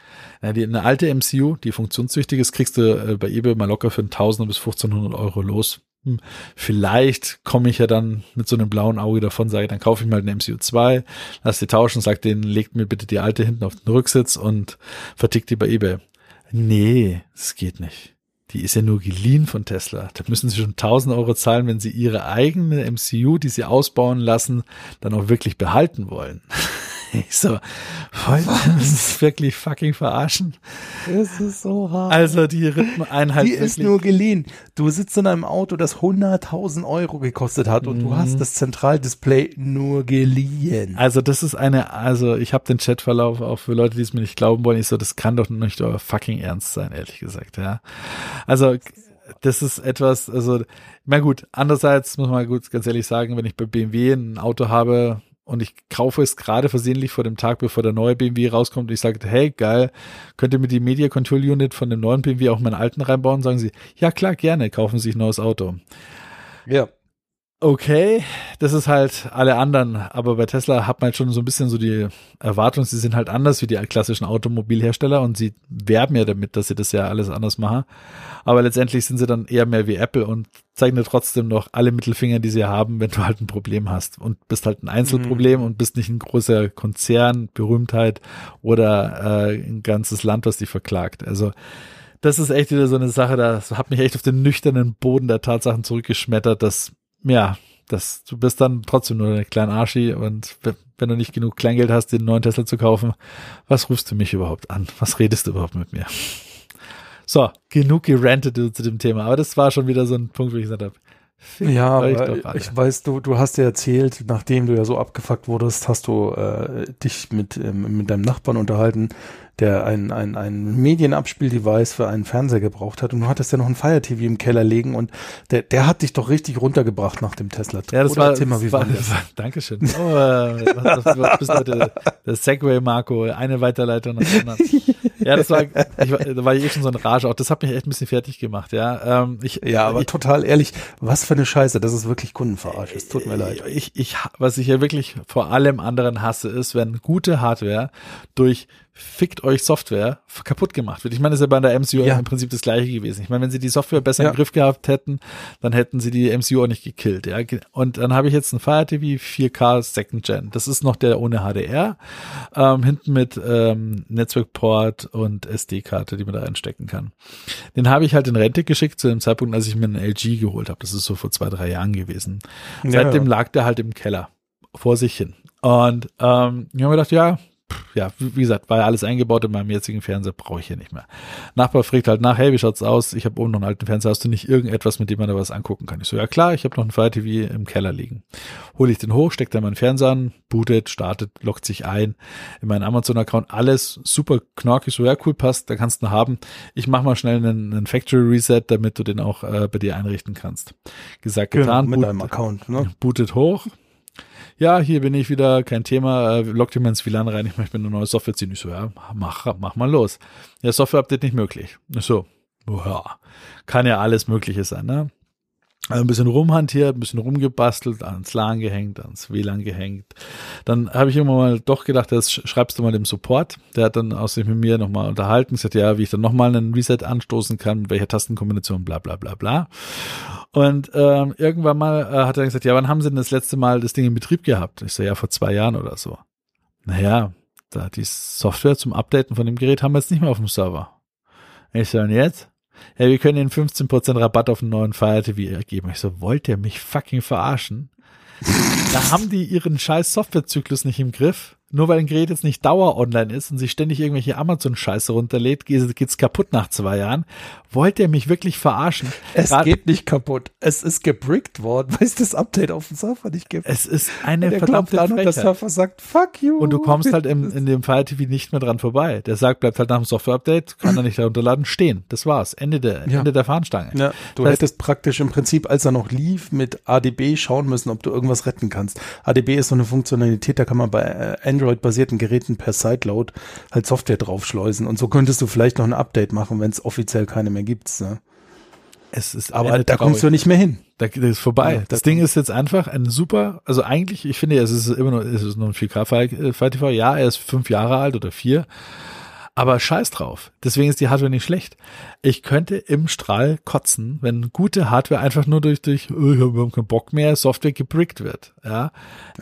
Ja, die, eine alte MCU, die funktionstüchtig ist, kriegst du äh, bei eBay mal locker für 1000 bis 1500 Euro los. Hm, vielleicht komme ich ja dann mit so einem blauen Auge davon, sage, dann kaufe ich mal eine MCU 2, lass die tauschen, sag denen, legt mir bitte die alte hinten auf den Rücksitz und vertickt die bei eBay. Nee, das geht nicht die ist ja nur geliehen von Tesla. Da müssen sie schon 1000 Euro zahlen, wenn sie ihre eigene MCU, die sie ausbauen lassen, dann auch wirklich behalten wollen. Ich so, das ist wirklich fucking verarschen. Das ist so hart. Also die Rhythmeneinheit. Die ist nur geliehen. Du sitzt in einem Auto, das 100.000 Euro gekostet hat und mhm. du hast das Zentraldisplay nur geliehen. Also das ist eine, also ich habe den Chatverlauf auch für Leute, die es mir nicht glauben wollen. Ich so, das kann doch nicht euer fucking Ernst sein, ehrlich gesagt, ja. Also das ist etwas, also, na gut, andererseits muss man gut ganz ehrlich sagen, wenn ich bei BMW ein Auto habe, und ich kaufe es gerade versehentlich vor dem Tag, bevor der neue BMW rauskommt. Und ich sage, hey, geil, könnt ihr mir die Media Control Unit von dem neuen BMW auch meinen alten reinbauen? Sagen sie, ja klar, gerne, kaufen Sie sich ein neues Auto. Ja. Okay, das ist halt alle anderen, aber bei Tesla hat man halt schon so ein bisschen so die Erwartung, sie sind halt anders wie die klassischen Automobilhersteller und sie werben ja damit, dass sie das ja alles anders machen. Aber letztendlich sind sie dann eher mehr wie Apple und zeigen dir trotzdem noch alle Mittelfinger, die sie haben, wenn du halt ein Problem hast und bist halt ein Einzelproblem mhm. und bist nicht ein großer Konzern, Berühmtheit oder äh, ein ganzes Land, was dich verklagt. Also das ist echt wieder so eine Sache, das hat mich echt auf den nüchternen Boden der Tatsachen zurückgeschmettert, dass ja, das, du bist dann trotzdem nur ein kleiner Arschi und wenn du nicht genug Kleingeld hast, den neuen Tesla zu kaufen, was rufst du mich überhaupt an? Was redest du überhaupt mit mir? So, genug gerantet zu dem Thema, aber das war schon wieder so ein Punkt, wo ich gesagt habe, ja, aber ich weiß, du, du hast ja erzählt, nachdem du ja so abgefuckt wurdest, hast du äh, dich mit, ähm, mit deinem Nachbarn unterhalten, der ein, ein, ein Medienabspieldevice für einen Fernseher gebraucht hat und du hattest ja noch ein Fire TV im Keller liegen und der, der hat dich doch richtig runtergebracht nach dem Tesla. Ja, das Oder war, mal, wie war, das? War, Dankeschön. Oh, äh, was, was, was bist heute der Segway, Marco, eine Weiterleitung nach der anderen. Ja, das war, ich, da war ich eh schon so ein Rage. Auch das hat mich echt ein bisschen fertig gemacht, ja. Ähm, ich, ja, aber ich, total ehrlich, was für eine Scheiße, das ist wirklich Kundenverarsche. Es tut mir leid. Ich, ich, was ich ja wirklich vor allem anderen hasse, ist, wenn gute Hardware durch fickt euch Software kaputt gemacht wird. Ich meine, das ist ja bei der MCU ja. im Prinzip das gleiche gewesen. Ich meine, wenn sie die Software besser ja. im Griff gehabt hätten, dann hätten sie die MCU auch nicht gekillt. Ja? Und dann habe ich jetzt ein Fire TV 4K Second Gen. Das ist noch der ohne HDR, ähm, hinten mit ähm, Netzwerkport und SD-Karte, die man da reinstecken kann. Den habe ich halt in Rente geschickt zu dem Zeitpunkt, als ich mir einen LG geholt habe. Das ist so vor zwei, drei Jahren gewesen. Ja, Seitdem lag der halt im Keller vor sich hin. Und ähm, ich habe mir gedacht, ja, ja, wie gesagt, war ja alles eingebaut in meinem jetzigen Fernseher, brauche ich hier nicht mehr. Nachbar fragt halt nach, hey, wie schaut's aus? Ich habe oben noch einen alten Fernseher, hast du nicht irgendetwas, mit dem man da was angucken kann? Ich so, ja klar, ich habe noch einen Fire TV im Keller liegen. Hole ich den hoch, stecke da meinen Fernseher an, bootet, startet, lockt sich ein in meinen Amazon-Account, alles super knorkig, so ja cool, passt, da kannst du haben. Ich mache mal schnell einen, einen Factory Reset, damit du den auch äh, bei dir einrichten kannst. Gesagt, genau, getan. Genau, mit boot, deinem Account, ne? Bootet hoch, ja, hier bin ich wieder, kein Thema, äh, dir mal ins WLAN rein, ich möchte eine neue Software ziehen. Ich so, ja, mach, mach mal los. Ja, Software-Update nicht möglich. Ich so, ja, kann ja alles Mögliche sein, ne? Also ein bisschen rumhantiert, ein bisschen rumgebastelt, ans LAN gehängt, ans WLAN gehängt. Dann habe ich immer mal doch gedacht, das schreibst du mal dem Support. Der hat dann aus sich mit mir nochmal unterhalten, gesagt, ja, wie ich dann nochmal einen Reset anstoßen kann, mit welcher Tastenkombination, bla bla bla bla. Und ähm, irgendwann mal äh, hat er gesagt, ja, wann haben Sie denn das letzte Mal das Ding in Betrieb gehabt? Ich so, ja, vor zwei Jahren oder so. Naja, da die Software zum Updaten von dem Gerät haben wir jetzt nicht mehr auf dem Server. Ich so, und jetzt? Ja, wir können Ihnen 15% Rabatt auf einen neuen Fire TV geben. Ich so, wollt ihr mich fucking verarschen? da haben die ihren scheiß Softwarezyklus nicht im Griff nur weil ein Gerät jetzt nicht dauer online ist und sich ständig irgendwelche Amazon-Scheiße runterlädt, geht's kaputt nach zwei Jahren. Wollt ihr mich wirklich verarschen? Es Grad, geht nicht kaputt. Es ist gebrickt worden, weil es das Update auf dem Server nicht gibt. Es ist eine der verdammte an und der Server sagt, fuck you. Und du kommst halt im, in dem Fire TV nicht mehr dran vorbei. Der sagt, bleibt halt nach dem Software-Update, kann er nicht herunterladen, stehen. Das war's. Ende der, ja. Ende der Fahnenstange. Ja, du das hättest praktisch im Prinzip, als er noch lief, mit ADB schauen müssen, ob du irgendwas retten kannst. ADB ist so eine Funktionalität, da kann man bei äh, Android Android-basierten Geräten per Sideload halt Software draufschleusen. Und so könntest du vielleicht noch ein Update machen, wenn es offiziell keine mehr gibt. Ne? Es ist aber da kommst du nicht mehr hin. Da, das ist vorbei. Ja, das Ding ist jetzt einfach ein super, also eigentlich, ich finde, es ist immer noch, es ist noch ein 4K-Fight TV. Ja, er ist fünf Jahre alt oder vier. Aber scheiß drauf. Deswegen ist die Hardware nicht schlecht. Ich könnte im Strahl kotzen, wenn gute Hardware einfach nur durch, durch, oh, ich habe keinen Bock mehr, Software gebrickt wird. Ja, ja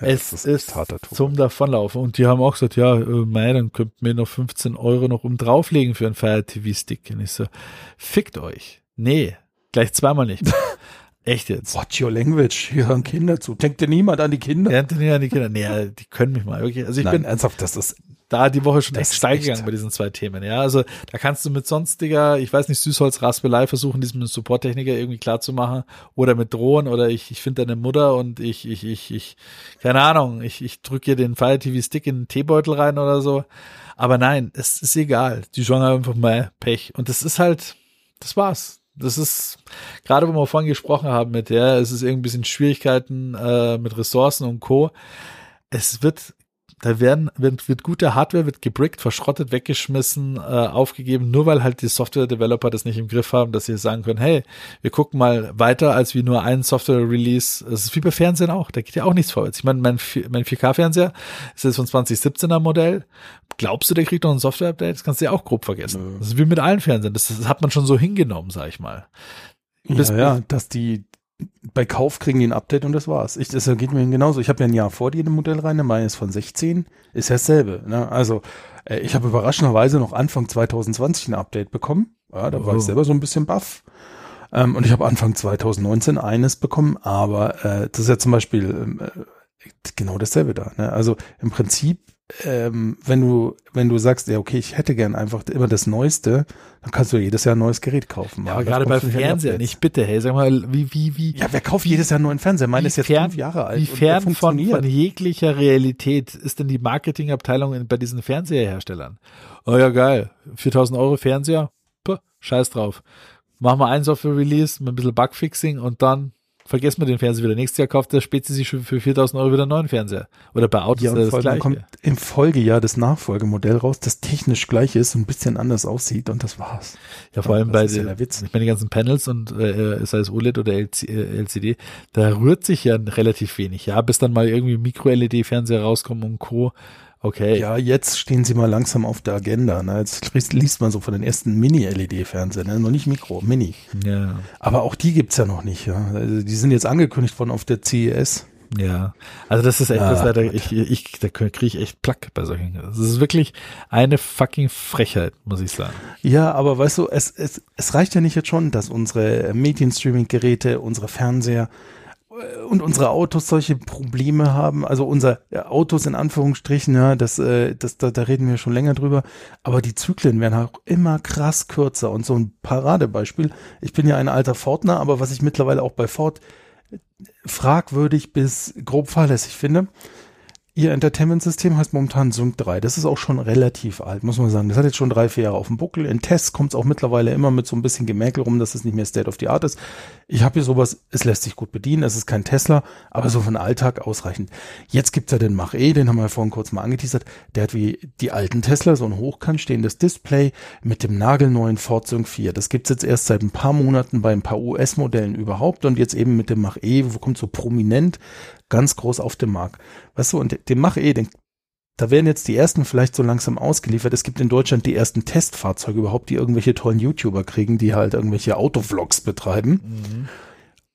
es ist, ist zum Davonlaufen. Und die haben auch gesagt, ja, äh, mei, dann könnt mir noch 15 Euro noch um drauflegen für einen Fire TV Stick. Und ich so, fickt euch. Nee, gleich zweimal nicht. Echt jetzt? Watch your language. Hier hören Kinder zu. Denkt dir niemand an die Kinder? Denkt dir nicht an die Kinder? Nee, die können mich mal. Wirklich. Also ich Nein, bin ernsthaft, das ist da die Woche schon echt steil gegangen bei diesen zwei Themen. Ja, also da kannst du mit sonstiger, ich weiß nicht, Süßholz Raspelei versuchen, diesem Support-Techniker irgendwie klar zu machen oder mit Drohen oder ich, ich finde deine Mutter und ich, ich, ich, ich, keine Ahnung, ich, ich drücke ihr den Fire TV Stick in den Teebeutel rein oder so. Aber nein, es ist egal. Die Genre einfach mal Pech. Und das ist halt, das war's. Das ist, gerade wo wir vorhin gesprochen haben mit der, es ist irgendwie ein bisschen Schwierigkeiten äh, mit Ressourcen und Co. Es wird da werden, wird, wird gute Hardware, wird gebrickt, verschrottet, weggeschmissen, äh, aufgegeben, nur weil halt die Software-Developer das nicht im Griff haben, dass sie sagen können, hey, wir gucken mal weiter als wie nur einen Software-Release. Das ist wie bei Fernsehen auch, da geht ja auch nichts vorwärts. Ich meine, mein, mein 4K-Fernseher ist jetzt von 2017er Modell. Glaubst du, der kriegt noch ein Software-Update? Das kannst du ja auch grob vergessen. Das ist wie mit allen Fernsehern. Das, das hat man schon so hingenommen, sag ich mal. Bis, ja, ja, dass die, bei Kauf kriegen die ein Update und das war's. Ich, das geht mir genauso. Ich habe ja ein Jahr vor jedem Modell rein, meine ist von 16, ist ja dasselbe. Ne? Also äh, ich habe überraschenderweise noch Anfang 2020 ein Update bekommen. Ja, da oh. war ich oh. selber so ein bisschen baff. Ähm, und ich habe Anfang 2019 eines bekommen, aber äh, das ist ja zum Beispiel ähm, äh, genau dasselbe da. Ne? Also im Prinzip ähm, wenn du, wenn du sagst, ja, okay, ich hätte gern einfach immer das Neueste, dann kannst du jedes Jahr ein neues Gerät kaufen. Ja, aber gerade bei Fernseher nicht, bitte, hey, sag mal, wie, wie, wie. Ja, wer kauft jedes Jahr einen neuen Fernseher? Meine ist jetzt fern, fünf Jahre alt. Wie fern von, von jeglicher Realität ist denn die Marketingabteilung bei diesen Fernseherherstellern? Oh ja, geil. 4000 Euro Fernseher? Puh, scheiß drauf. Machen wir ein Software-Release mit ein bisschen Bugfixing und dann vergessen wir den Fernseher wieder. Nächstes Jahr kauft der Spezi sich für 4000 Euro wieder einen neuen Fernseher. Oder bei Autos ja, das Gleiche. kommt im Folgejahr das Nachfolgemodell raus, das technisch gleich ist und ein bisschen anders aussieht und das war's. Ja, vor allem bei den, ja ich meine, die ganzen Panels und äh, sei es OLED oder LCD, äh, da rührt sich ja relativ wenig, ja, bis dann mal irgendwie Micro-LED-Fernseher rauskommen und Co. Okay. Ja, jetzt stehen sie mal langsam auf der Agenda. Ne? Jetzt liest man so von den ersten Mini-LED-Fernsehern, ne? noch nicht Mikro, Mini. Ja. Aber auch die gibt's ja noch nicht. Ja? Also die sind jetzt angekündigt worden auf der CES. Ja, also das ist echt, ah, da, ich, ich, da kriege ich echt Plack bei solchen. Das ist wirklich eine fucking Frechheit, muss ich sagen. Ja, aber weißt du, es, es, es reicht ja nicht jetzt schon, dass unsere Medienstreaming-Geräte, unsere Fernseher und unsere Autos solche Probleme haben, also unser ja, Autos in Anführungsstrichen, ja, das, äh, das, da, da reden wir schon länger drüber, aber die Zyklen werden auch immer krass kürzer. Und so ein Paradebeispiel, ich bin ja ein alter Fordner, aber was ich mittlerweile auch bei Ford fragwürdig bis grob fahrlässig finde, Ihr Entertainment-System heißt momentan Sync 3. Das ist auch schon relativ alt, muss man sagen. Das hat jetzt schon drei, vier Jahre auf dem Buckel. In Tests kommt es auch mittlerweile immer mit so ein bisschen Gemäkel rum, dass es nicht mehr State of the Art ist. Ich habe hier sowas, es lässt sich gut bedienen, es ist kein Tesla, aber so den Alltag ausreichend. Jetzt gibt's ja den Mach-E, den haben wir vorhin kurz mal angeteasert. Der hat wie die alten Tesla so ein hochkant stehendes Display mit dem nagelneuen Ford Sync 4. Das gibt's jetzt erst seit ein paar Monaten bei ein paar US-Modellen überhaupt und jetzt eben mit dem Mach-E, wo kommt so prominent ganz groß auf dem Markt. Weißt du, und den Mach E, den, da werden jetzt die ersten vielleicht so langsam ausgeliefert. Es gibt in Deutschland die ersten Testfahrzeuge überhaupt, die irgendwelche tollen YouTuber kriegen, die halt irgendwelche Autovlogs betreiben. Mhm.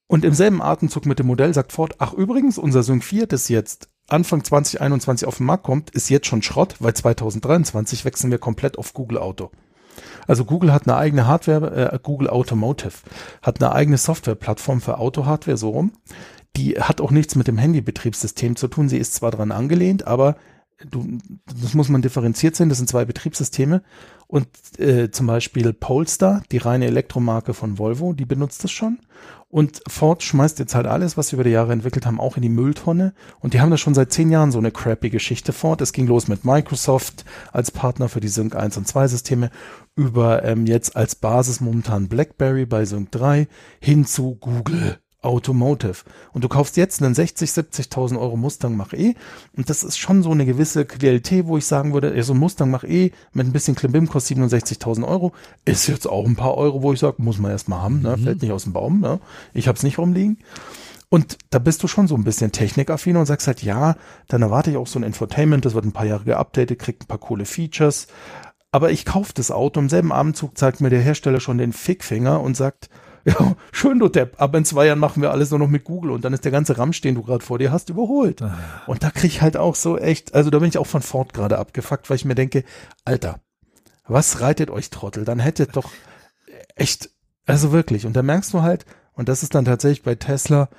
Und im selben Atemzug mit dem Modell sagt Ford, ach übrigens, unser Sync 4, das jetzt Anfang 2021 auf den Markt kommt, ist jetzt schon Schrott, weil 2023 wechseln wir komplett auf Google Auto. Also Google hat eine eigene Hardware, äh, Google Automotive hat eine eigene Softwareplattform für Auto-Hardware so rum die hat auch nichts mit dem Handybetriebssystem zu tun. Sie ist zwar dran angelehnt, aber du, das muss man differenziert sehen. Das sind zwei Betriebssysteme. Und äh, zum Beispiel Polestar, die reine Elektromarke von Volvo, die benutzt das schon. Und Ford schmeißt jetzt halt alles, was sie über die Jahre entwickelt haben, auch in die Mülltonne. Und die haben das schon seit zehn Jahren so eine crappy Geschichte Ford. Es ging los mit Microsoft als Partner für die Sync 1 und 2 Systeme, über ähm, jetzt als Basis momentan BlackBerry bei Sync 3 hin zu Google Automotive. Und du kaufst jetzt einen 60, 70.000 Euro Mustang Mach-E und das ist schon so eine gewisse Qualität, wo ich sagen würde, ja, so ein Mustang Mach-E mit ein bisschen Klimbim kostet 67.000 Euro, ist jetzt auch ein paar Euro, wo ich sage, muss man erst mal haben, ne? Mhm. fällt nicht aus dem Baum, ne? ich habe es nicht rumliegen. Und da bist du schon so ein bisschen technikaffin und sagst halt, ja, dann erwarte ich auch so ein Infotainment, das wird ein paar Jahre geupdatet, kriegt ein paar coole Features, aber ich kaufe das Auto, im selben Abendzug zeigt mir der Hersteller schon den Fickfinger und sagt, ja, schön, du Depp, aber in zwei Jahren machen wir alles nur noch mit Google und dann ist der ganze Ramsch, den du gerade vor dir hast, überholt. Ah. Und da krieg ich halt auch so echt, also da bin ich auch von Ford gerade abgefuckt, weil ich mir denke, Alter, was reitet euch Trottel? Dann hättet doch echt, also wirklich. Und da merkst du halt, und das ist dann tatsächlich bei Tesla,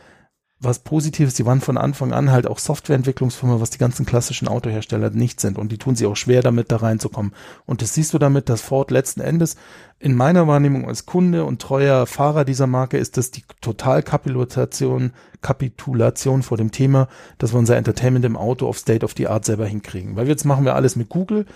was Positives, die waren von Anfang an halt auch Softwareentwicklungsfirma, was die ganzen klassischen Autohersteller nicht sind. Und die tun sie auch schwer damit, da reinzukommen. Und das siehst du damit, dass Ford letzten Endes in meiner Wahrnehmung als Kunde und treuer Fahrer dieser Marke ist das die Totalkapitulation, Kapitulation vor dem Thema, dass wir unser Entertainment im Auto auf State of the Art selber hinkriegen. Weil jetzt machen wir alles mit Google.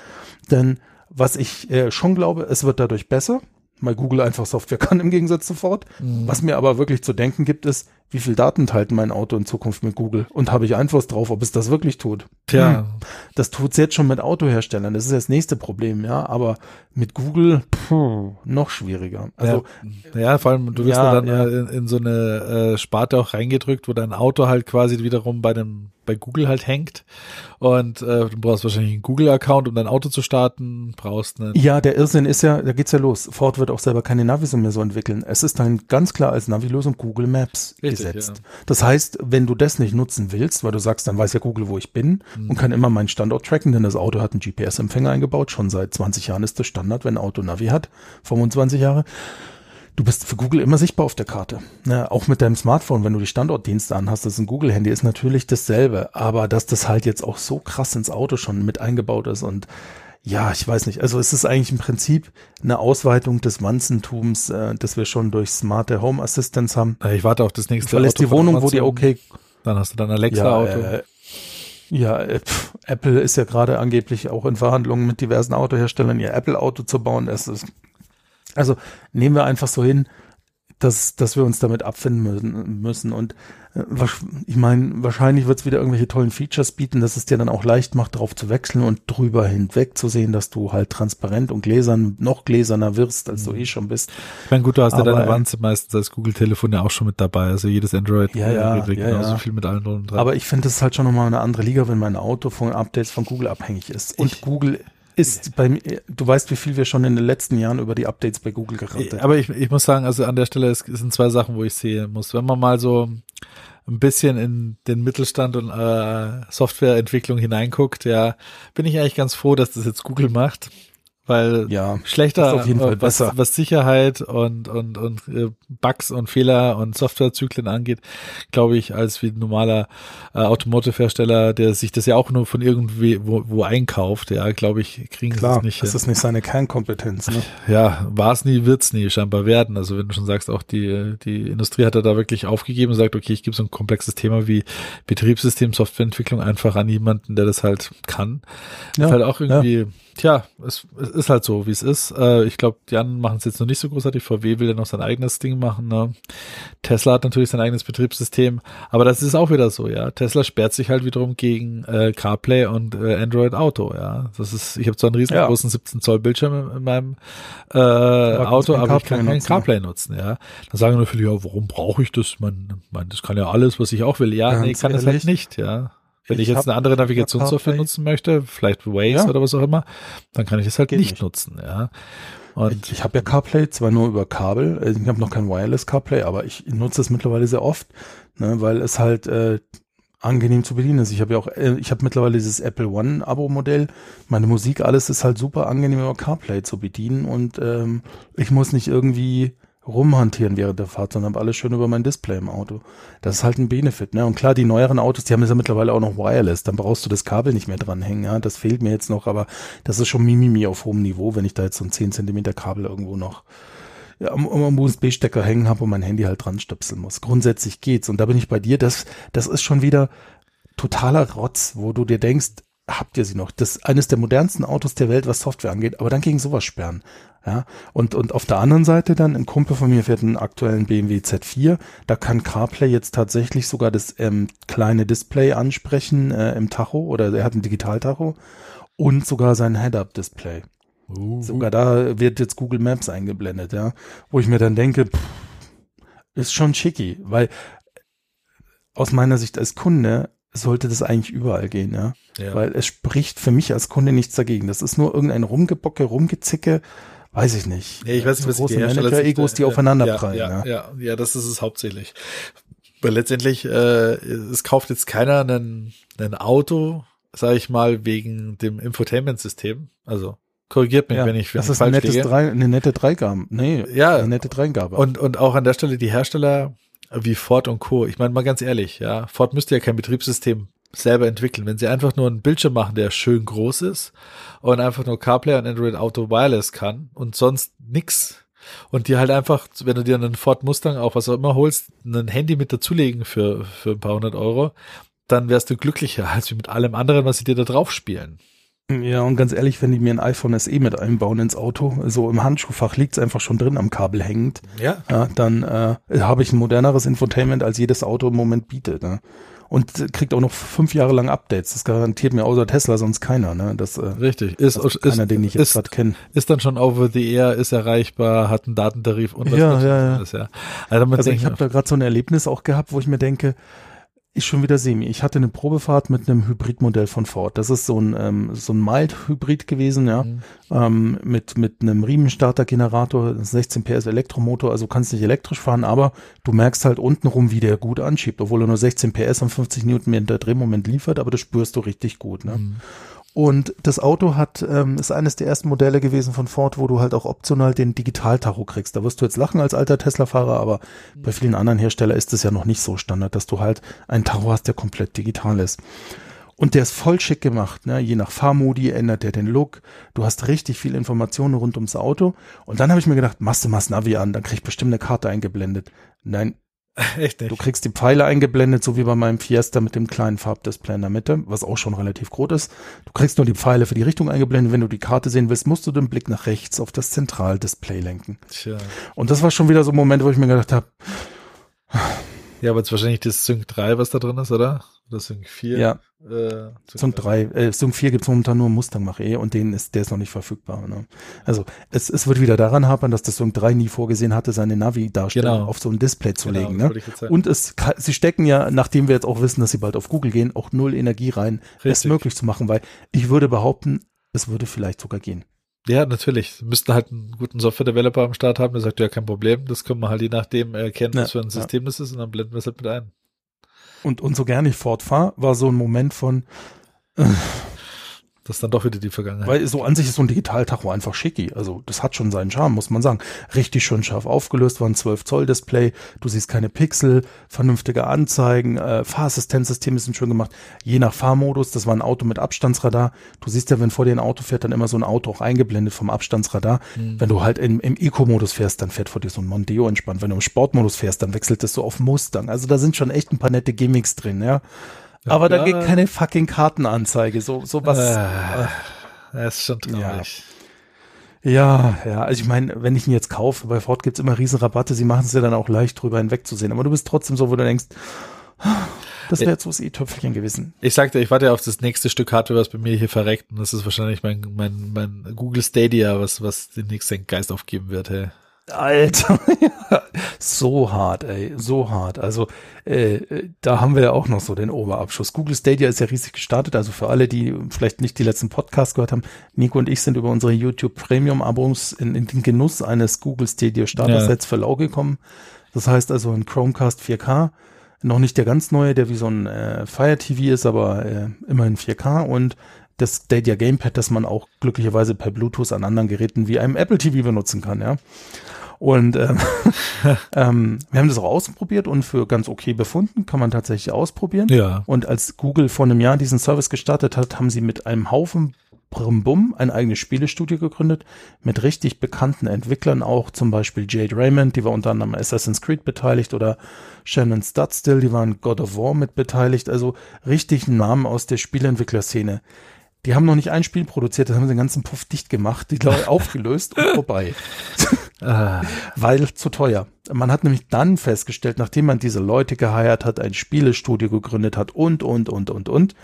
Denn was ich äh, schon glaube, es wird dadurch besser weil Google einfach Software kann im Gegensatz zu Ford. Mhm. Was mir aber wirklich zu denken gibt, ist, wie viel Daten teilt mein Auto in Zukunft mit Google? Und habe ich Einfluss drauf, ob es das wirklich tut? Tja. Hm. Das tut's jetzt schon mit Autoherstellern. Das ist das nächste Problem, ja. Aber mit Google puh, noch schwieriger. Also ja, ja vor allem du wirst ja, dann ja. In, in, so eine äh, Sparte auch reingedrückt, wo dein Auto halt quasi wiederum bei dem bei Google halt hängt und äh, du brauchst wahrscheinlich einen Google-Account, um dein Auto zu starten, brauchst eine Ja, der Irrsinn ist ja, da geht's ja los. Ford wird auch selber keine Navis mehr so entwickeln. Es ist dann ganz klar als Navi-Lösung Google Maps Richtig, gesetzt. Ja. Das heißt, wenn du das nicht nutzen willst, weil du sagst, dann weiß ja Google, wo ich bin mhm. und kann immer meinen Standort tracken, denn das Auto hat einen GPS-Empfänger eingebaut, schon seit 20 Jahren ist das Standard, wenn ein Auto Navi hat, 25 Jahre du bist für Google immer sichtbar auf der Karte. Ja, auch mit deinem Smartphone, wenn du die Standortdienste anhast, das ist ein Google-Handy, ist natürlich dasselbe. Aber dass das halt jetzt auch so krass ins Auto schon mit eingebaut ist und ja, ich weiß nicht. Also es ist eigentlich im Prinzip eine Ausweitung des Wanzentums, äh, das wir schon durch smarte Home Assistants haben. Ich warte auf das nächste. Du verlässt die Wohnung, wo die okay. Dann hast du dann Alexa-Auto. Ja, äh, ja äh, pf, Apple ist ja gerade angeblich auch in Verhandlungen mit diversen Autoherstellern, ihr Apple-Auto zu bauen. Es ist also nehmen wir einfach so hin, dass, dass wir uns damit abfinden müssen. Und äh, ich meine, wahrscheinlich wird es wieder irgendwelche tollen Features bieten, dass es dir dann auch leicht macht, darauf zu wechseln und drüber hinweg zu sehen, dass du halt transparent und gläsern, noch gläserner wirst, als du mhm. eh schon bist. Ich meine, gut, du hast Aber, ja deine Wanze meistens als Google-Telefon ja auch schon mit dabei. Also jedes Android ja, ja, ja, genauso ja. viel mit allen drin. Aber ich finde es halt schon nochmal eine andere Liga, wenn mein Auto von Updates von Google abhängig ist. Und ich, Google ist bei mir, du weißt, wie viel wir schon in den letzten Jahren über die Updates bei Google gerannt haben. Aber ich, ich muss sagen, also an der Stelle es sind zwei Sachen, wo ich sehen muss. Wenn man mal so ein bisschen in den Mittelstand und äh, Softwareentwicklung hineinguckt, ja, bin ich eigentlich ganz froh, dass das jetzt Google macht weil ja, schlechter, auf jeden Fall was, besser. was Sicherheit und, und, und äh, Bugs und Fehler und Softwarezyklen angeht, glaube ich, als wie ein normaler äh, Automotive-Hersteller, der sich das ja auch nur von irgendwie wo, wo einkauft, ja, glaube ich, kriegen Klar, sie es nicht. Das ist nicht seine Kernkompetenz. Ne? Ja, war es nie, wird's nie, scheinbar werden. Also wenn du schon sagst, auch die, die Industrie hat da wirklich aufgegeben und sagt, okay, ich gebe so ein komplexes Thema wie Betriebssystem, Softwareentwicklung einfach an jemanden, der das halt kann. Ja, ist halt auch irgendwie, ja tja, es, es ist halt so, wie es ist. Äh, ich glaube, die anderen machen es jetzt noch nicht so großartig. VW will ja noch sein eigenes Ding machen. Ne? Tesla hat natürlich sein eigenes Betriebssystem, aber das ist auch wieder so, ja. Tesla sperrt sich halt wiederum gegen äh, CarPlay und äh, Android Auto, ja. Das ist, ich habe zwar einen riesengroßen ja. 17 Zoll Bildschirm in, in meinem äh, Auto, aber ich kann kein CarPlay nutzen, ja. Dann sagen nur viele, ja, warum brauche ich das? Man, man, das kann ja alles, was ich auch will. Ja, Ganz nee, kann es halt nicht, ja. Wenn ich, ich jetzt eine andere Navigationssoftware nutzen möchte, vielleicht Waze ja. oder was auch immer, dann kann ich das halt Geht nicht, nicht nutzen, ja. Und ich, ich habe ja CarPlay, zwar nur über Kabel, äh, ich habe noch kein Wireless CarPlay, aber ich nutze es mittlerweile sehr oft, ne, weil es halt äh, angenehm zu bedienen ist. Ich habe ja auch, äh, ich habe mittlerweile dieses Apple One Abo-Modell. Meine Musik, alles ist halt super angenehm über CarPlay zu bedienen und ähm, ich muss nicht irgendwie rumhantieren während der Fahrt, sondern habe alles schön über mein Display im Auto. Das ist halt ein Benefit, ne? Und klar, die neueren Autos, die haben ja mittlerweile auch noch Wireless, dann brauchst du das Kabel nicht mehr dranhängen, ja? Das fehlt mir jetzt noch, aber das ist schon Mimimi auf hohem Niveau, wenn ich da jetzt so ein 10 Zentimeter Kabel irgendwo noch am, am USB-Stecker hängen habe und mein Handy halt dran stöpseln muss. Grundsätzlich geht's. Und da bin ich bei dir, das, das ist schon wieder totaler Rotz, wo du dir denkst, habt ihr sie noch? Das ist eines der modernsten Autos der Welt, was Software angeht, aber dann gegen sowas sperren. Ja, und, und auf der anderen Seite dann, ein Kumpel von mir fährt einen aktuellen BMW Z4, da kann CarPlay jetzt tatsächlich sogar das ähm, kleine Display ansprechen äh, im Tacho oder er hat ein Digitaltacho und sogar sein Head-Up-Display. Uh. Sogar da wird jetzt Google Maps eingeblendet, ja, wo ich mir dann denke, pff, ist schon schicky, weil aus meiner Sicht als Kunde sollte das eigentlich überall gehen, ja? ja. Weil es spricht für mich als Kunde nichts dagegen. Das ist nur irgendein Rumgebocke, Rumgezicke, weiß ich nicht. Ja, ich weiß nicht, was große Manager-Egos, die aufeinander ja, prallen. Ja, ja, ja, das ist es hauptsächlich. Weil letztendlich, äh, es kauft jetzt keiner einen, ein Auto, sage ich mal, wegen dem Infotainment-System. Also korrigiert mich, ja, wenn ich das ist ein nettes drei, eine nette Dreigabe. Nee, ja, eine nette Dreigabe. Und und auch an der Stelle die Hersteller wie Ford und Co. Ich meine mal ganz ehrlich, ja, Ford müsste ja kein Betriebssystem selber entwickeln. Wenn sie einfach nur einen Bildschirm machen, der schön groß ist und einfach nur CarPlay und Android Auto Wireless kann und sonst nix und die halt einfach, wenn du dir einen Ford Mustang auch was auch immer holst, ein Handy mit dazulegen für, für ein paar hundert Euro, dann wärst du glücklicher als mit allem anderen, was sie dir da drauf spielen. Ja, und ganz ehrlich, wenn die mir ein iPhone SE mit einbauen ins Auto, so im Handschuhfach liegt's einfach schon drin am Kabel hängend, Ja. ja, dann äh, habe ich ein moderneres Infotainment, als jedes Auto im Moment bietet. Ne? Und kriegt auch noch fünf Jahre lang Updates. Das garantiert mir außer Tesla sonst keiner. Ne? Das äh, Richtig. Ist, also ist, keiner, den ich jetzt gerade kenne. ist dann schon over the air, ist erreichbar, hat einen Datentarif und was Ja, ja, ja. alles, ja. Also, Also ich habe da gerade so ein Erlebnis auch gehabt, wo ich mir denke, ist schon wieder semi. Ich hatte eine Probefahrt mit einem Hybridmodell von Ford. Das ist so ein ähm, so ein Mild-Hybrid gewesen, ja, Mhm. ähm, mit mit einem Riemenstartergenerator, 16 PS Elektromotor. Also kannst nicht elektrisch fahren, aber du merkst halt untenrum, wie der gut anschiebt, obwohl er nur 16 PS und 50 Newtonmeter Drehmoment liefert, aber das spürst du richtig gut. Ne? Mhm. Und das Auto hat, ähm, ist eines der ersten Modelle gewesen von Ford, wo du halt auch optional den Digitaltacho kriegst. Da wirst du jetzt lachen als alter Tesla-Fahrer, aber bei vielen anderen Herstellern ist es ja noch nicht so Standard, dass du halt einen Tacho hast, der komplett digital ist. Und der ist voll schick gemacht, ne? Je nach Fahrmodi ändert der den Look. Du hast richtig viel Informationen rund ums Auto. Und dann habe ich mir gedacht, machst du mal das Navi an, dann krieg ich bestimmt eine Karte eingeblendet. Nein, Echt nicht. Du kriegst die Pfeile eingeblendet, so wie bei meinem Fiesta mit dem kleinen Farbdisplay in der Mitte, was auch schon relativ groß ist. Du kriegst nur die Pfeile für die Richtung eingeblendet. Wenn du die Karte sehen willst, musst du den Blick nach rechts auf das Zentraldisplay lenken. Tja. Und das war schon wieder so ein Moment, wo ich mir gedacht habe, Ja, aber jetzt wahrscheinlich das Sync 3, was da drin ist, oder? Oder Sync 4? ja, Äh, Sync 3, äh, Sync 4 gibt's momentan nur Mustang Mach-E und den ist, der ist noch nicht verfügbar. Ne? Also es, es wird wieder daran hapern, dass das Sync 3 nie vorgesehen hatte, seine Navi-Darstellung Genau. auf so ein Display zu Genau, legen. Ne? Und es, sie stecken ja, nachdem wir jetzt auch wissen, dass sie bald auf Google gehen, auch null Energie rein, es Richtig. möglich zu machen, weil ich würde behaupten, es würde vielleicht sogar gehen. Ja, natürlich. Sie müssten halt einen guten Software-Developer am Start haben, der sagt, ja, kein Problem, das können wir halt je nachdem erkennen, Ja, was für ein ja. System das ist und dann blenden wir es halt mit ein. Und, und so gern ich fortfahre, war so ein Moment von, Das ist dann doch wieder die Vergangenheit. weil so an sich ist so ein Digitaltacho einfach schicki. Also das hat schon seinen Charme, muss man sagen. Richtig schön scharf aufgelöst, war ein 12 Zoll Display. Du siehst keine Pixel, vernünftige Anzeigen, äh, Fahrassistenzsysteme sind schön gemacht. Je nach Fahrmodus, das war ein Auto mit Abstandsradar. Du siehst ja, wenn vor dir ein Auto fährt, dann immer so ein Auto auch eingeblendet vom Abstandsradar. Mhm. Wenn du halt im, im Eco-Modus fährst, dann fährt vor dir so ein Mondeo entspannt. Wenn du im Sportmodus fährst, dann wechselt das so auf Mustang. Also da sind schon echt ein paar nette Gimmicks drin, ja. Aber da Ja. geht keine fucking Kartenanzeige. So, so was. Äh, das ist schon traurig. Ja, ja, also ich meine, wenn ich ihn jetzt kaufe, bei Ford gibt's immer Riesenrabatte, sie machen es ja dann auch leicht drüber hinwegzusehen. Aber du bist trotzdem so, wo du denkst, das wäre jetzt so das i-Töpfelchen gewesen. Ich sagte, ich warte ja auf das nächste Stück Hardware, was bei mir hier verreckt und das ist wahrscheinlich mein, mein, mein Google Stadia, was, was den nächsten Geist aufgeben wird, hey. Alter, ja, so hart, ey, so hart. Also äh, äh, da haben wir ja auch noch so den Oberabschuss. Google Stadia ist ja riesig gestartet. Also für alle, die vielleicht nicht die letzten Podcasts gehört haben, Nico und ich sind über unsere YouTube Premium Abos in, in den Genuss eines Google Stadia Starter-Sets für lau gekommen. Das heißt also ein Chromecast 4K, noch nicht der ganz neue, der wie so ein äh, Fire TV ist, aber äh, immerhin 4K und das Stadia Gamepad, das man auch glücklicherweise per Bluetooth an anderen Geräten wie einem Apple TV benutzen kann, ja. Und ähm, ähm, wir haben das auch ausprobiert und für ganz okay befunden, kann man tatsächlich ausprobieren. Ja. Und als Google vor einem Jahr diesen Service gestartet hat, haben sie mit einem Haufen Brimbum ein eigenes Spielestudio gegründet, mit richtig bekannten Entwicklern auch, zum Beispiel Jade Raymond, die war unter anderem an Assassin's Creed beteiligt, oder Shannon Studstill, die waren God of War mit beteiligt, also richtig Namen aus der Spieleentwicklerszene. Die haben noch nicht ein Spiel produziert, das haben sie den ganzen Puff dicht gemacht, die Leute aufgelöst und vorbei. Ah, Weil zu teuer. Man hat nämlich dann festgestellt, nachdem man diese Leute geheiert hat, ein Spielestudio gegründet hat und, und, und, und, und.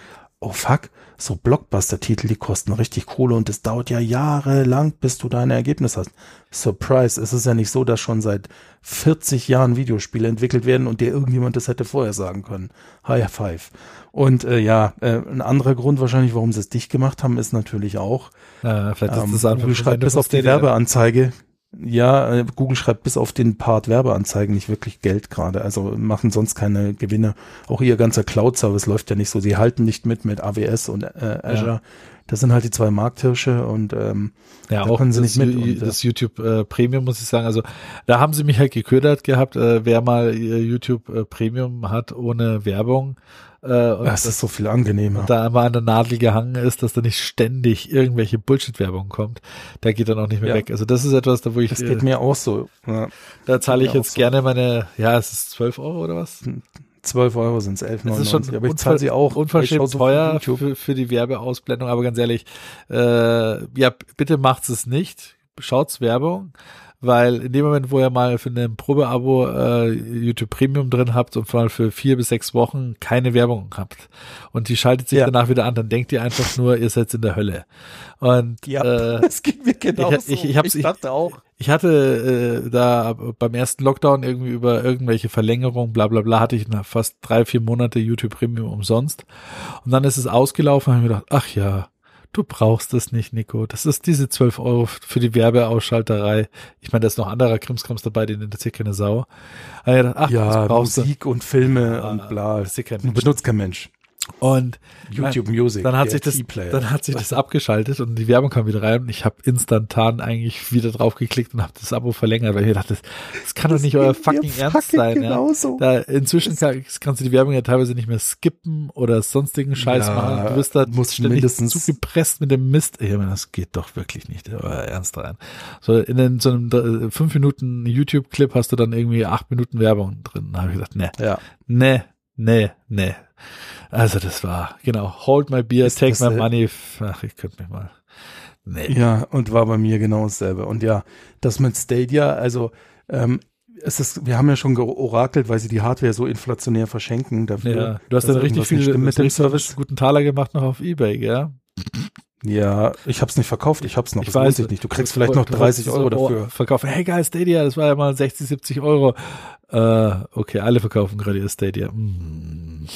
Oh fuck, so Blockbuster-Titel, die kosten richtig Kohle und es dauert ja jahrelang, bis du deine Ergebnisse hast. Surprise, es ist ja nicht so, dass schon seit 40 Jahren Videospiele entwickelt werden und dir irgendjemand das hätte vorher sagen können. High five. Und äh, ja, äh, ein anderer Grund wahrscheinlich, warum sie es dicht gemacht haben, ist natürlich auch, äh, vielleicht ist ähm, das einfach schreibt Ende bis auf die. Werbeanzeige. Ja, äh, Google schreibt bis auf den Part Werbeanzeigen nicht wirklich Geld gerade. Also machen sonst keine Gewinne. Auch ihr ganzer Cloud-Service läuft ja nicht so. Sie halten nicht mit mit AWS und äh, Azure. Das sind halt die zwei Markthirsche und ähm, Ja, Da auch können sie nicht mit und, ja. das YouTube äh, Premium, muss ich sagen. Also da haben sie mich halt geködert gehabt, äh, wer mal äh, YouTube äh, Premium hat ohne Werbung. Äh, das ist so viel angenehmer. da einmal an der Nadel gehangen ist, dass da nicht ständig irgendwelche Bullshit-Werbung kommt. Da geht dann auch nicht mehr Ja. weg. Also das ist etwas, da wo ich, Das äh, geht mir auch so. Ja. da zahle ich jetzt so. gerne meine, ja, es ist 12 Euro oder was? 12 Euro sind es, 11,99. Das ist schon aber ich zahle sie auch. Unverschämt teuer für, für die Werbeausblendung, aber ganz ehrlich, äh, ja, bitte macht's es nicht. Schaut's Werbung weil in dem Moment, wo ihr mal für ein Probeabo äh, YouTube Premium drin habt und mal für vier bis sechs Wochen keine Werbung habt und die schaltet sich ja. danach wieder an, dann denkt ihr einfach nur, ihr seid in der Hölle. Und ja, äh, das geht mir genau ich, ich, ich, hab's, ich dachte auch. Ich hatte äh, da beim ersten Lockdown irgendwie über irgendwelche Verlängerungen, bla bla bla, hatte ich fast drei, vier Monate YouTube Premium umsonst. Und dann ist es ausgelaufen und habe mir gedacht, ach ja, Du brauchst es nicht, Nico. Das ist diese 12 Euro für die Werbeausschalterei. Ich meine, da ist noch anderer Krimskrams dabei, den interessiert keine Sau. Dachte, ach, ja, Musik du. und Filme ah, und bla. Das benutzt kein Mensch. Und YouTube Music. Dann hat sich das, dann hat sich das abgeschaltet und die Werbung kam wieder rein und ich habe instantan eigentlich wieder drauf geklickt und habe das Abo verlängert, weil ich dachte, das, das kann das doch nicht euer fucking Ernst sein. Genauso. Ja. Da, inzwischen kann, kannst du die Werbung ja teilweise nicht mehr skippen oder sonstigen Scheiß ja, machen. Du wirst da muss ständig mindestens zugepresst mit dem Mist. Ich meine, das geht doch wirklich nicht, euer Ernst rein. So in den, so einem fünf Minuten YouTube-Clip hast du dann irgendwie acht Minuten Werbung drin. Da habe ich gedacht, ne, ja. ne, ne, ne. Also das war, genau, hold my beer, ist take my money. Ach, ich könnte mich mal. Nee. Ja, und war bei mir genau dasselbe. Und ja, das mit Stadia, also ähm, es ist, wir haben ja schon georakelt, weil sie die Hardware so inflationär verschenken. Dafür, ja, du hast dann richtig viel mit dem Service. Guten Taler gemacht noch auf Ebay, ja? Ja, ich hab's nicht verkauft, ich hab's noch. Ich das weiß ich nicht. Du kriegst vielleicht noch 30 Euro dafür. Verkaufen. Hey geil, Stadia, das war ja mal 60, 70 Euro. Äh, okay, alle verkaufen gerade ihr Stadia.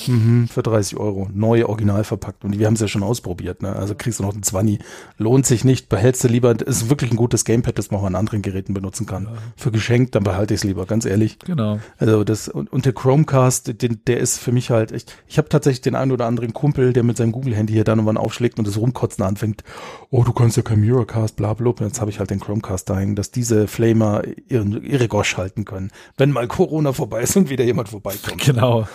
Mm. Mhm, für 30 Euro. Neu, original verpackt. Und wir haben es ja schon ausprobiert. Ne? Also kriegst du noch einen 20. Lohnt sich nicht. Behältst du lieber. Ist wirklich ein gutes Gamepad, das man auch an anderen Geräten benutzen kann. Ja. Für geschenkt, dann behalte ich es lieber, ganz ehrlich. Genau. Also das, und, und der Chromecast, den, der ist für mich halt echt. Ich habe tatsächlich den einen oder anderen Kumpel, der mit seinem Google-Handy hier dann und wann aufschlägt und das Rumkotzen anfängt. Oh, du kannst ja kein Mirrorcast, bla bla. Jetzt habe ich halt den Chromecast da hängen, dass diese Flamer ihren, ihre Gosch halten können. Wenn mal Corona vorbei ist und wieder jemand vorbeikommt. Genau.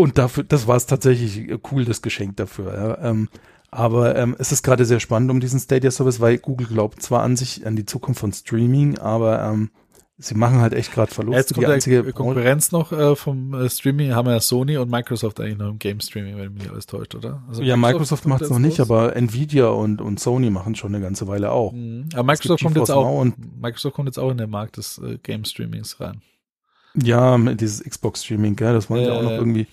Und dafür, das war es tatsächlich cool, das Geschenk dafür. Ja. Ähm, aber ähm, es ist gerade sehr spannend um diesen Stadia Service, weil Google glaubt zwar an sich, an die Zukunft von Streaming, aber ähm, sie machen halt echt gerade Verluste. Jetzt kommt die einzige Konkurrenz noch äh, vom äh, Streaming, haben ja Sony und Microsoft eigentlich noch im Game Streaming, wenn mich alles täuscht, oder? Also ja, Microsoft, Microsoft macht es noch nicht, aber Nvidia und, und Sony machen schon eine ganze Weile auch. Mhm. Aber Microsoft kommt jetzt auch und Microsoft kommt jetzt auch in den Markt des äh, Game Streamings rein. Ja, dieses Xbox-Streaming, gell, das wollen äh, ja auch noch irgendwie.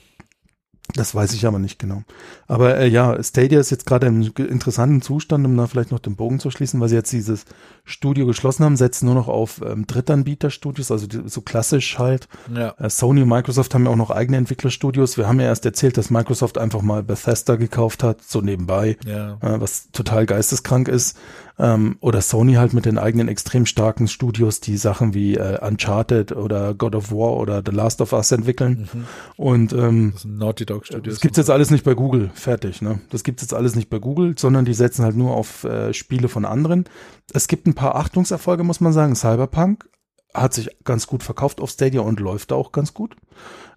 Das weiß ich aber nicht genau. Aber äh, ja, Stadia ist jetzt gerade im interessanten Zustand, um da vielleicht noch den Bogen zu schließen, weil sie jetzt dieses Studio geschlossen haben, setzen nur noch auf ähm, Drittanbieterstudios, also die, so klassisch halt. Ja. Äh, Sony und Microsoft haben ja auch noch eigene Entwicklerstudios. Wir haben ja erst erzählt, dass Microsoft einfach mal Bethesda gekauft hat, so nebenbei, ja. äh, was total geisteskrank ist. Ähm, oder Sony halt mit den eigenen extrem starken Studios, die Sachen wie äh, Uncharted oder God of War oder The Last of Us entwickeln. Mhm. Und ähm, das sind Naughty Dog Studios. Das gibt's jetzt alles nicht bei Google, fertig. Ne? Das gibt's jetzt alles nicht bei Google, sondern die setzen halt nur auf äh, Spiele von anderen. Es gibt ein paar Achtungserfolge, muss man sagen. Cyberpunk hat sich ganz gut verkauft auf Stadia und läuft auch ganz gut.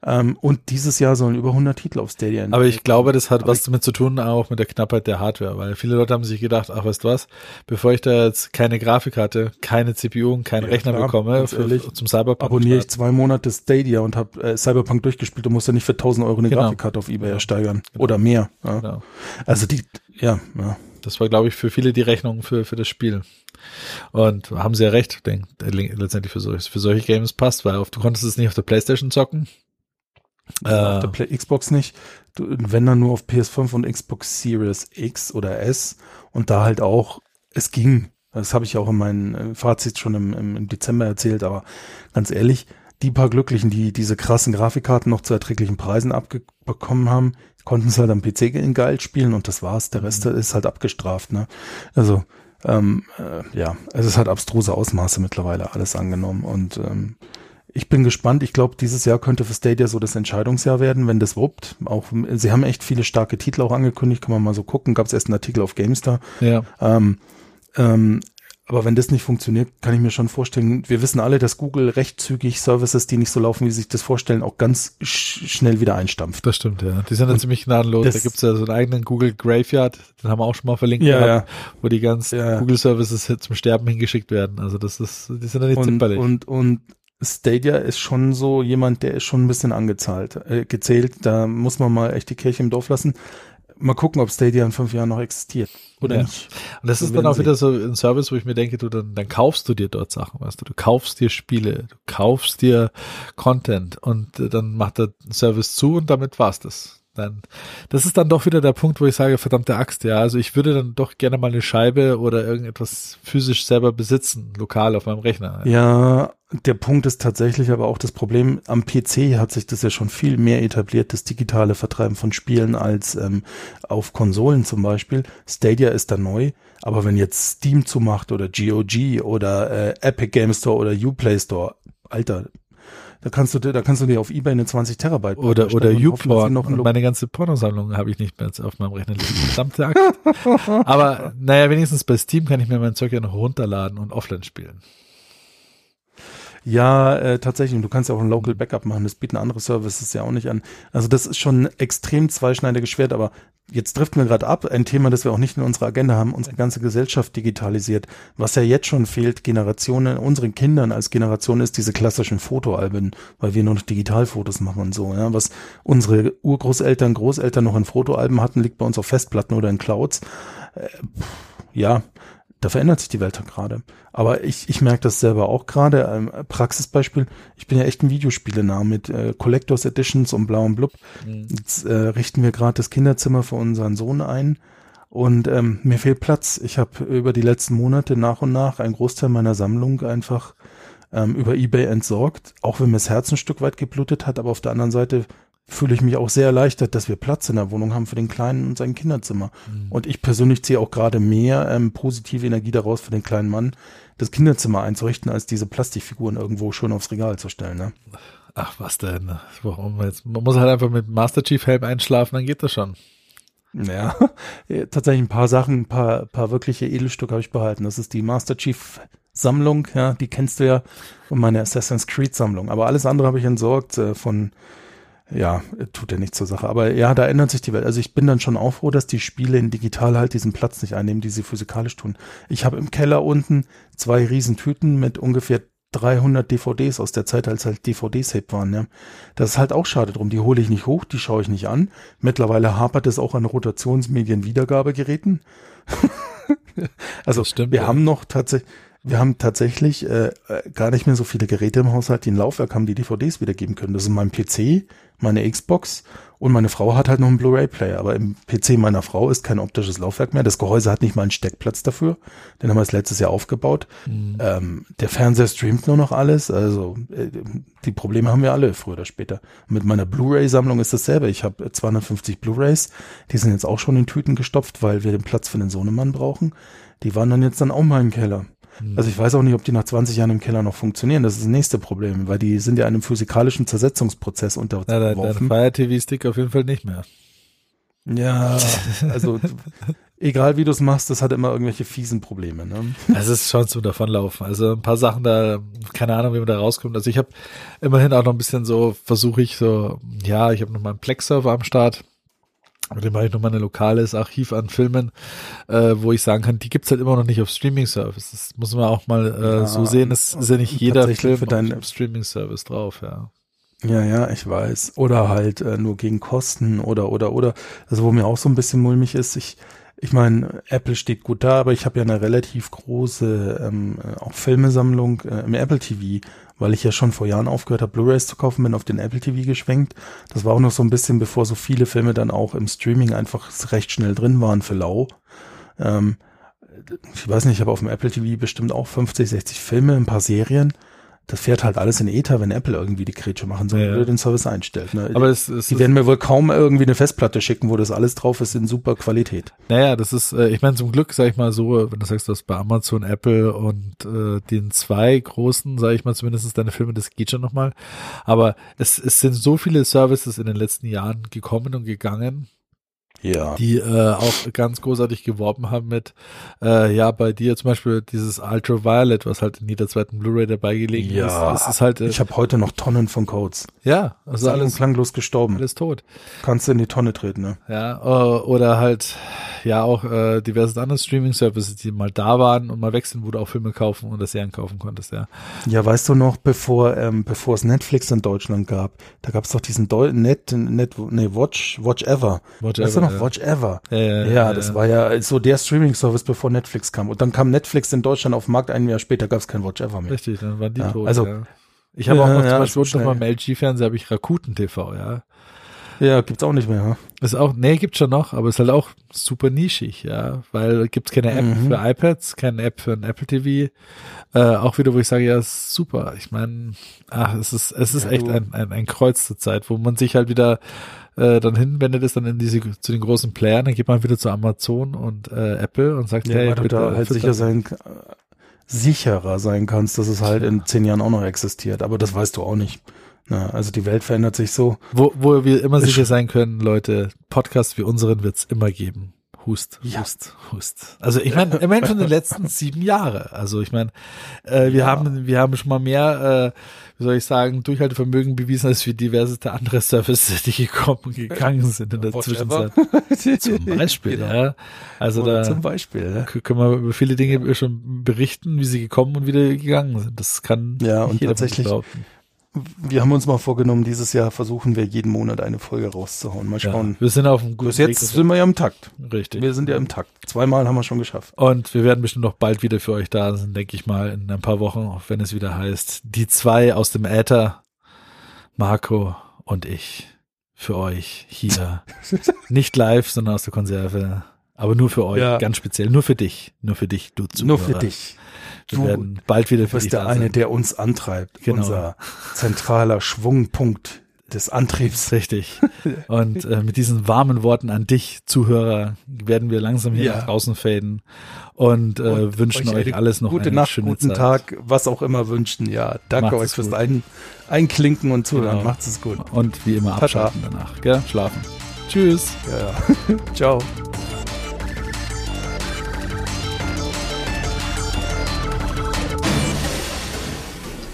Ähm, und dieses Jahr sollen über 100 Titel auf Stadia Aber ich glaube, das hat Aber was damit zu tun, auch mit der Knappheit der Hardware, weil viele Leute haben sich gedacht, ach, weißt du was, bevor ich da jetzt keine Grafikkarte, keine CPU und keinen ja, Rechner klar, bekomme für, zum Cyberpunk. Abonniere ich zwei Monate Stadia und habe äh, Cyberpunk durchgespielt und muss ja nicht für 1000 Euro eine genau. Grafikkarte auf Ebay ersteigern. Genau. Oder mehr. Ja. Genau. Also die, ja, ja. Das war, glaube ich, für viele die Rechnung für, für das Spiel. Und haben sie ja recht, denk, letztendlich für, solche, für solche Games passt, weil auf, du konntest es nicht auf der Playstation zocken. Äh, auf der Play Xbox nicht. Du, wenn dann nur auf PS5 und Xbox Series X oder S und da halt auch, es ging. Das habe ich auch in meinem äh, Fazit schon im, im Dezember erzählt, aber ganz ehrlich, die paar Glücklichen, die diese krassen Grafikkarten noch zu erträglichen Preisen abbekommen haben, konnten es halt am PC in geil spielen und das war's. Der Rest mhm. ist halt abgestraft. Ne? Also ähm, äh, ja, es ist halt abstruse Ausmaße mittlerweile alles angenommen und ähm, ich bin gespannt. Ich glaube, dieses Jahr könnte für Stadia so das Entscheidungsjahr werden, wenn das wuppt. Auch, sie haben echt viele starke Titel auch angekündigt. Kann man mal so gucken. Gab es erst einen Artikel auf GameStar. Ja. Ähm, ähm, aber wenn das nicht funktioniert, kann ich mir schon vorstellen, wir wissen alle, dass Google recht zügig Services, die nicht so laufen, wie sie sich das vorstellen, auch ganz sch schnell wieder einstampft. Das stimmt, ja. Die sind ja ziemlich gnadenlos. Da gibt's ja so einen eigenen Google Graveyard, den haben wir auch schon mal verlinkt, ja, gehabt, ja. wo die ganzen ja. Google Services zum Sterben hingeschickt werden. Also das ist, die sind ja nicht und, zimperlich. Und, und Stadia ist schon so jemand, der ist schon ein bisschen angezahlt, äh, gezählt. Da muss man mal echt die Kirche im Dorf lassen. Mal gucken, ob Stadia in fünf Jahren noch existiert oder Ja. nicht. Und das ist dann auch wieder so ein Service, wo ich mir denke, du, dann, dann kaufst du dir dort Sachen, weißt du, du kaufst dir Spiele, du kaufst dir Content und äh, dann macht der Service zu und damit war's das. Dann, das ist dann doch wieder der Punkt, wo ich sage, verdammte Axt, ja, also ich würde dann doch gerne mal eine Scheibe oder irgendetwas physisch selber besitzen, lokal auf meinem Rechner. Ja, der Punkt ist tatsächlich aber auch das Problem, am PC hat sich das ja schon viel mehr etabliert, das digitale Vertreiben von Spielen als ähm, auf Konsolen zum Beispiel. Stadia ist da neu, aber wenn jetzt Steam zumacht oder GOG oder äh, Epic Game Store oder Uplay Store, Alter, da kannst du dir, da kannst du dir auf EBay eine 20 Terabyte Oder, oder YouPorn. meine ganze Pornosammlung habe ich nicht mehr auf meinem Rechner liegen. Verdammte Axt. Aber naja, wenigstens bei Steam kann ich mir mein Zeug ja noch runterladen und offline spielen. Ja, äh, tatsächlich. Du kannst ja auch ein Local Backup machen. Das bieten andere Services ja auch nicht an. Also das ist schon ein extrem zweischneidiges Schwert. Aber jetzt driften wir gerade ab. Ein Thema, das wir auch nicht in unserer Agenda haben. Unsere ganze Gesellschaft digitalisiert. Was ja jetzt schon fehlt, Generationen, unseren Kindern als Generation ist diese klassischen Fotoalben, weil wir nur noch Digitalfotos machen und so. Ja, was unsere Urgroßeltern, Großeltern noch in Fotoalben hatten, liegt bei uns auf Festplatten oder in Clouds. Äh, ja, da verändert sich die Welt gerade. Aber ich, ich merke das selber auch gerade. Ähm, Praxisbeispiel, ich bin ja echt ein Videospielenah mit äh, Collectors Editions und blau und blub. Jetzt äh, richten wir gerade das Kinderzimmer für unseren Sohn ein. Und ähm, mir fehlt Platz. Ich habe über die letzten Monate nach und nach einen Großteil meiner Sammlung einfach ähm, über Ebay entsorgt, auch wenn mir das Herz ein Stück weit geblutet hat, aber auf der anderen Seite fühle ich mich auch sehr erleichtert, dass wir Platz in der Wohnung haben für den Kleinen und sein Kinderzimmer. Und ich persönlich ziehe auch gerade mehr ähm, positive Energie daraus für den kleinen Mann, das Kinderzimmer einzurichten, als diese Plastikfiguren irgendwo schon aufs Regal zu stellen. Ne? Ach, was denn? Warum jetzt? Man muss halt einfach mit Master Chief Helm einschlafen, dann geht das schon. Ja, tatsächlich ein paar Sachen, ein paar, paar wirkliche Edelstücke habe ich behalten. Das ist die Master Chief Sammlung, ja, die kennst du ja, und meine Assassin's Creed Sammlung. Aber alles andere habe ich entsorgt äh, von, ja, tut ja nichts zur Sache. Aber ja, da ändert sich die Welt. Also ich bin dann schon auch froh, dass die Spiele in digital halt diesen Platz nicht einnehmen, die sie physikalisch tun. Ich habe im Keller unten zwei Riesentüten mit ungefähr 300 DVDs aus der Zeit, als halt DVDs hip waren. Ja. Das ist halt auch schade drum. Die hole ich nicht hoch, die schaue ich nicht an. Mittlerweile hapert es auch an Rotationsmedien-Wiedergabegeräten. also stimmt, wir ja. haben noch tatsächlich, wir haben tatsächlich äh, äh, gar nicht mehr so viele Geräte im Haushalt, die ein Laufwerk haben, die DVDs wiedergeben können. Das ist mein PC, meine Xbox und meine Frau hat halt noch einen Blu-ray-Player. Aber im PC meiner Frau ist kein optisches Laufwerk mehr. Das Gehäuse hat nicht mal einen Steckplatz dafür. Den haben wir das letztes Jahr aufgebaut. Ähm, der Fernseher streamt nur noch alles. Also äh, die Probleme haben wir alle früher oder später. Mit meiner Blu-ray-Sammlung ist dasselbe. Ich habe 250 Blu-rays. Die sind jetzt auch schon in Tüten gestopft, weil wir den Platz für den Sohnemann brauchen. Die waren dann jetzt dann auch mal im Keller. Also ich weiß auch nicht, ob die nach 20 Jahren im Keller noch funktionieren. Das ist das nächste Problem, weil die sind ja einem physikalischen Zersetzungsprozess Na, dein, unterworfen. Fire TV-Stick auf jeden Fall nicht mehr. Ja, also egal wie du es machst, das hat immer irgendwelche fiesen Probleme. Ne? Es ist schon zum Davonlaufen. Also ein paar Sachen da, keine Ahnung, wie man da rauskommt. Also ich habe immerhin auch noch ein bisschen so, versuche ich so, ja, ich habe noch mal einen Plex-Server am Start. Mit dem habe ich noch mal ein lokales Archiv an Filmen, äh, wo ich sagen kann, die gibt's halt immer noch nicht auf Streaming-Service. Das muss man auch mal äh, Ja, so sehen. Es ist ja nicht jeder Film für dein- auf Streaming-Service drauf, ja. Ja, ja, ich weiß. Oder halt äh, nur gegen Kosten oder oder oder. Also wo mir auch so ein bisschen mulmig ist, ich ich meine, Apple steht gut da, aber ich habe ja eine relativ große ähm, äh, auch Filmesammlung äh, im Apple TV, weil ich ja schon vor Jahren aufgehört habe, Blu-rays zu kaufen, bin auf den Apple TV geschwenkt. Das war auch noch so ein bisschen, bevor so viele Filme dann auch im Streaming einfach recht schnell drin waren für lau. Ähm, ich weiß nicht, ich habe auf dem Apple TV bestimmt auch 50, 60 Filme, ein paar Serien. Das fährt halt alles in Ether, wenn Apple irgendwie die Grätsche machen soll, Ja, ja. oder den Service einstellt. Ne? Aber es, es die werden mir wohl kaum irgendwie eine Festplatte schicken, wo das alles drauf ist in super Qualität. naja, das ist, äh, ich meine, zum Glück, sag ich mal so, wenn du sagst, du hast bei Amazon, Apple und äh, den zwei großen, sage ich mal, zumindest deine Filme, das geht schon nochmal. Aber es, es sind so viele Services in den letzten Jahren gekommen und gegangen, Ja. die äh, auch ganz großartig geworben haben mit, äh, ja, bei dir zum Beispiel dieses Ultraviolet, was halt in jeder zweiten Blu-ray dabei gelegen Ja, ist. Es ist halt, äh, ich habe heute noch Tonnen von Codes. ja, Das also ist alles alles, klanglos gestorben. alles tot. Kannst du in die Tonne treten, ne? Ja, äh, oder halt, ja auch äh, diverse andere Streaming-Services, die mal da waren und mal wechseln, wo du auch Filme kaufen und das Serien kaufen konntest, ja. Ja, weißt du noch, bevor ähm, bevor es Netflix in Deutschland gab, da gab es doch diesen Deu Net, Net, nee, Watch, Watch Ever. Watch weißt du Ever, noch, ja. Watch Ever? Ja, ja, Ja, das war ja so der Streaming-Service, bevor Netflix kam. Und dann kam Netflix in Deutschland auf den Markt, ein Jahr später gab es kein Watch Ever mehr. Richtig, dann waren die tot. also-. Ich habe auch noch zum Beispiel noch mal im LG-Fernseher habe ich Rakuten TV, ja. Ja, gibt's auch nicht mehr. Ja? Ist auch, nee, gibt's schon noch, aber ist halt auch super nischig, ja, weil gibt's keine App Mhm. für iPads, keine App für ein Apple TV, äh, auch wieder, wo ich sage, ja, ist super. Ich meine, ach, es ist, es ist Ja, echt ein, ein, ein Kreuz zur Zeit, wo man sich halt wieder äh, dann hinwendet, ist dann in diese zu den großen Playern, dann geht man wieder zu Amazon und äh, Apple und sagt, Ja, hey, bitte, da halt sicher sein, äh, sicherer sein kannst, dass es halt in zehn Jahren auch noch existiert. Aber das weißt du auch nicht. Na, also die Welt verändert sich so. Wo, wo wir immer sicher sein können, Leute, Podcasts wie unseren wird's immer geben. Hust, Ja. hust, hust. Also ich meine, immerhin schon die letzten sieben Jahre. Also ich meine, äh, wir Ja. haben, wir haben schon mal mehr, äh, wie soll ich sagen, Durchhaltevermögen bewiesen als für diverse andere Services, die gekommen und gegangen sind in der Whatever. Zwischenzeit. Zum Beispiel, Genau. ja. Also Oder da zum Beispiel. Ja. können wir über viele Dinge schon berichten, wie sie gekommen und wieder gegangen sind. Das kann Ja, und tatsächlich- behaupten. Wir haben uns mal vorgenommen, dieses Jahr versuchen wir jeden Monat eine Folge rauszuhauen. Mal Ja, schauen. wir sind auf einem guten Bis jetzt sind wir ja im Takt. Richtig. Wir sind ja im Takt. Zweimal haben wir schon geschafft. Und wir werden bestimmt noch bald wieder für euch da sein, denke ich mal, in ein paar Wochen, auch wenn es wieder heißt, die zwei aus dem Äther, Marco und ich, für euch hier. Nicht live, sondern aus der Konserve. Aber nur für euch, Ja. ganz speziell, nur für dich, nur für dich, du Zuhörer. Nur für dich. Du werden bald wieder für bist der eine, der uns antreibt. Genau. Unser zentraler Schwungpunkt des Antriebs. Richtig. Und äh, mit diesen warmen Worten an dich, Zuhörer, werden wir langsam hier Ja. nach draußen faden und, äh, Und wünschen euch, eine alles noch gute eine Nacht, schöne guten Zeit. Tag, was auch immer wünschen. Ja, danke Macht's euch fürs. Ein Einklinken und Zuhören. Genau. Macht's es gut. Und wie immer Tata. abschalten danach. Gell? Schlafen. Tschüss. Ja. Ciao.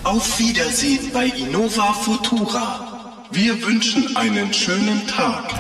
Auf Wiedersehen bei Innova Futura. Wir wünschen einen schönen Tag.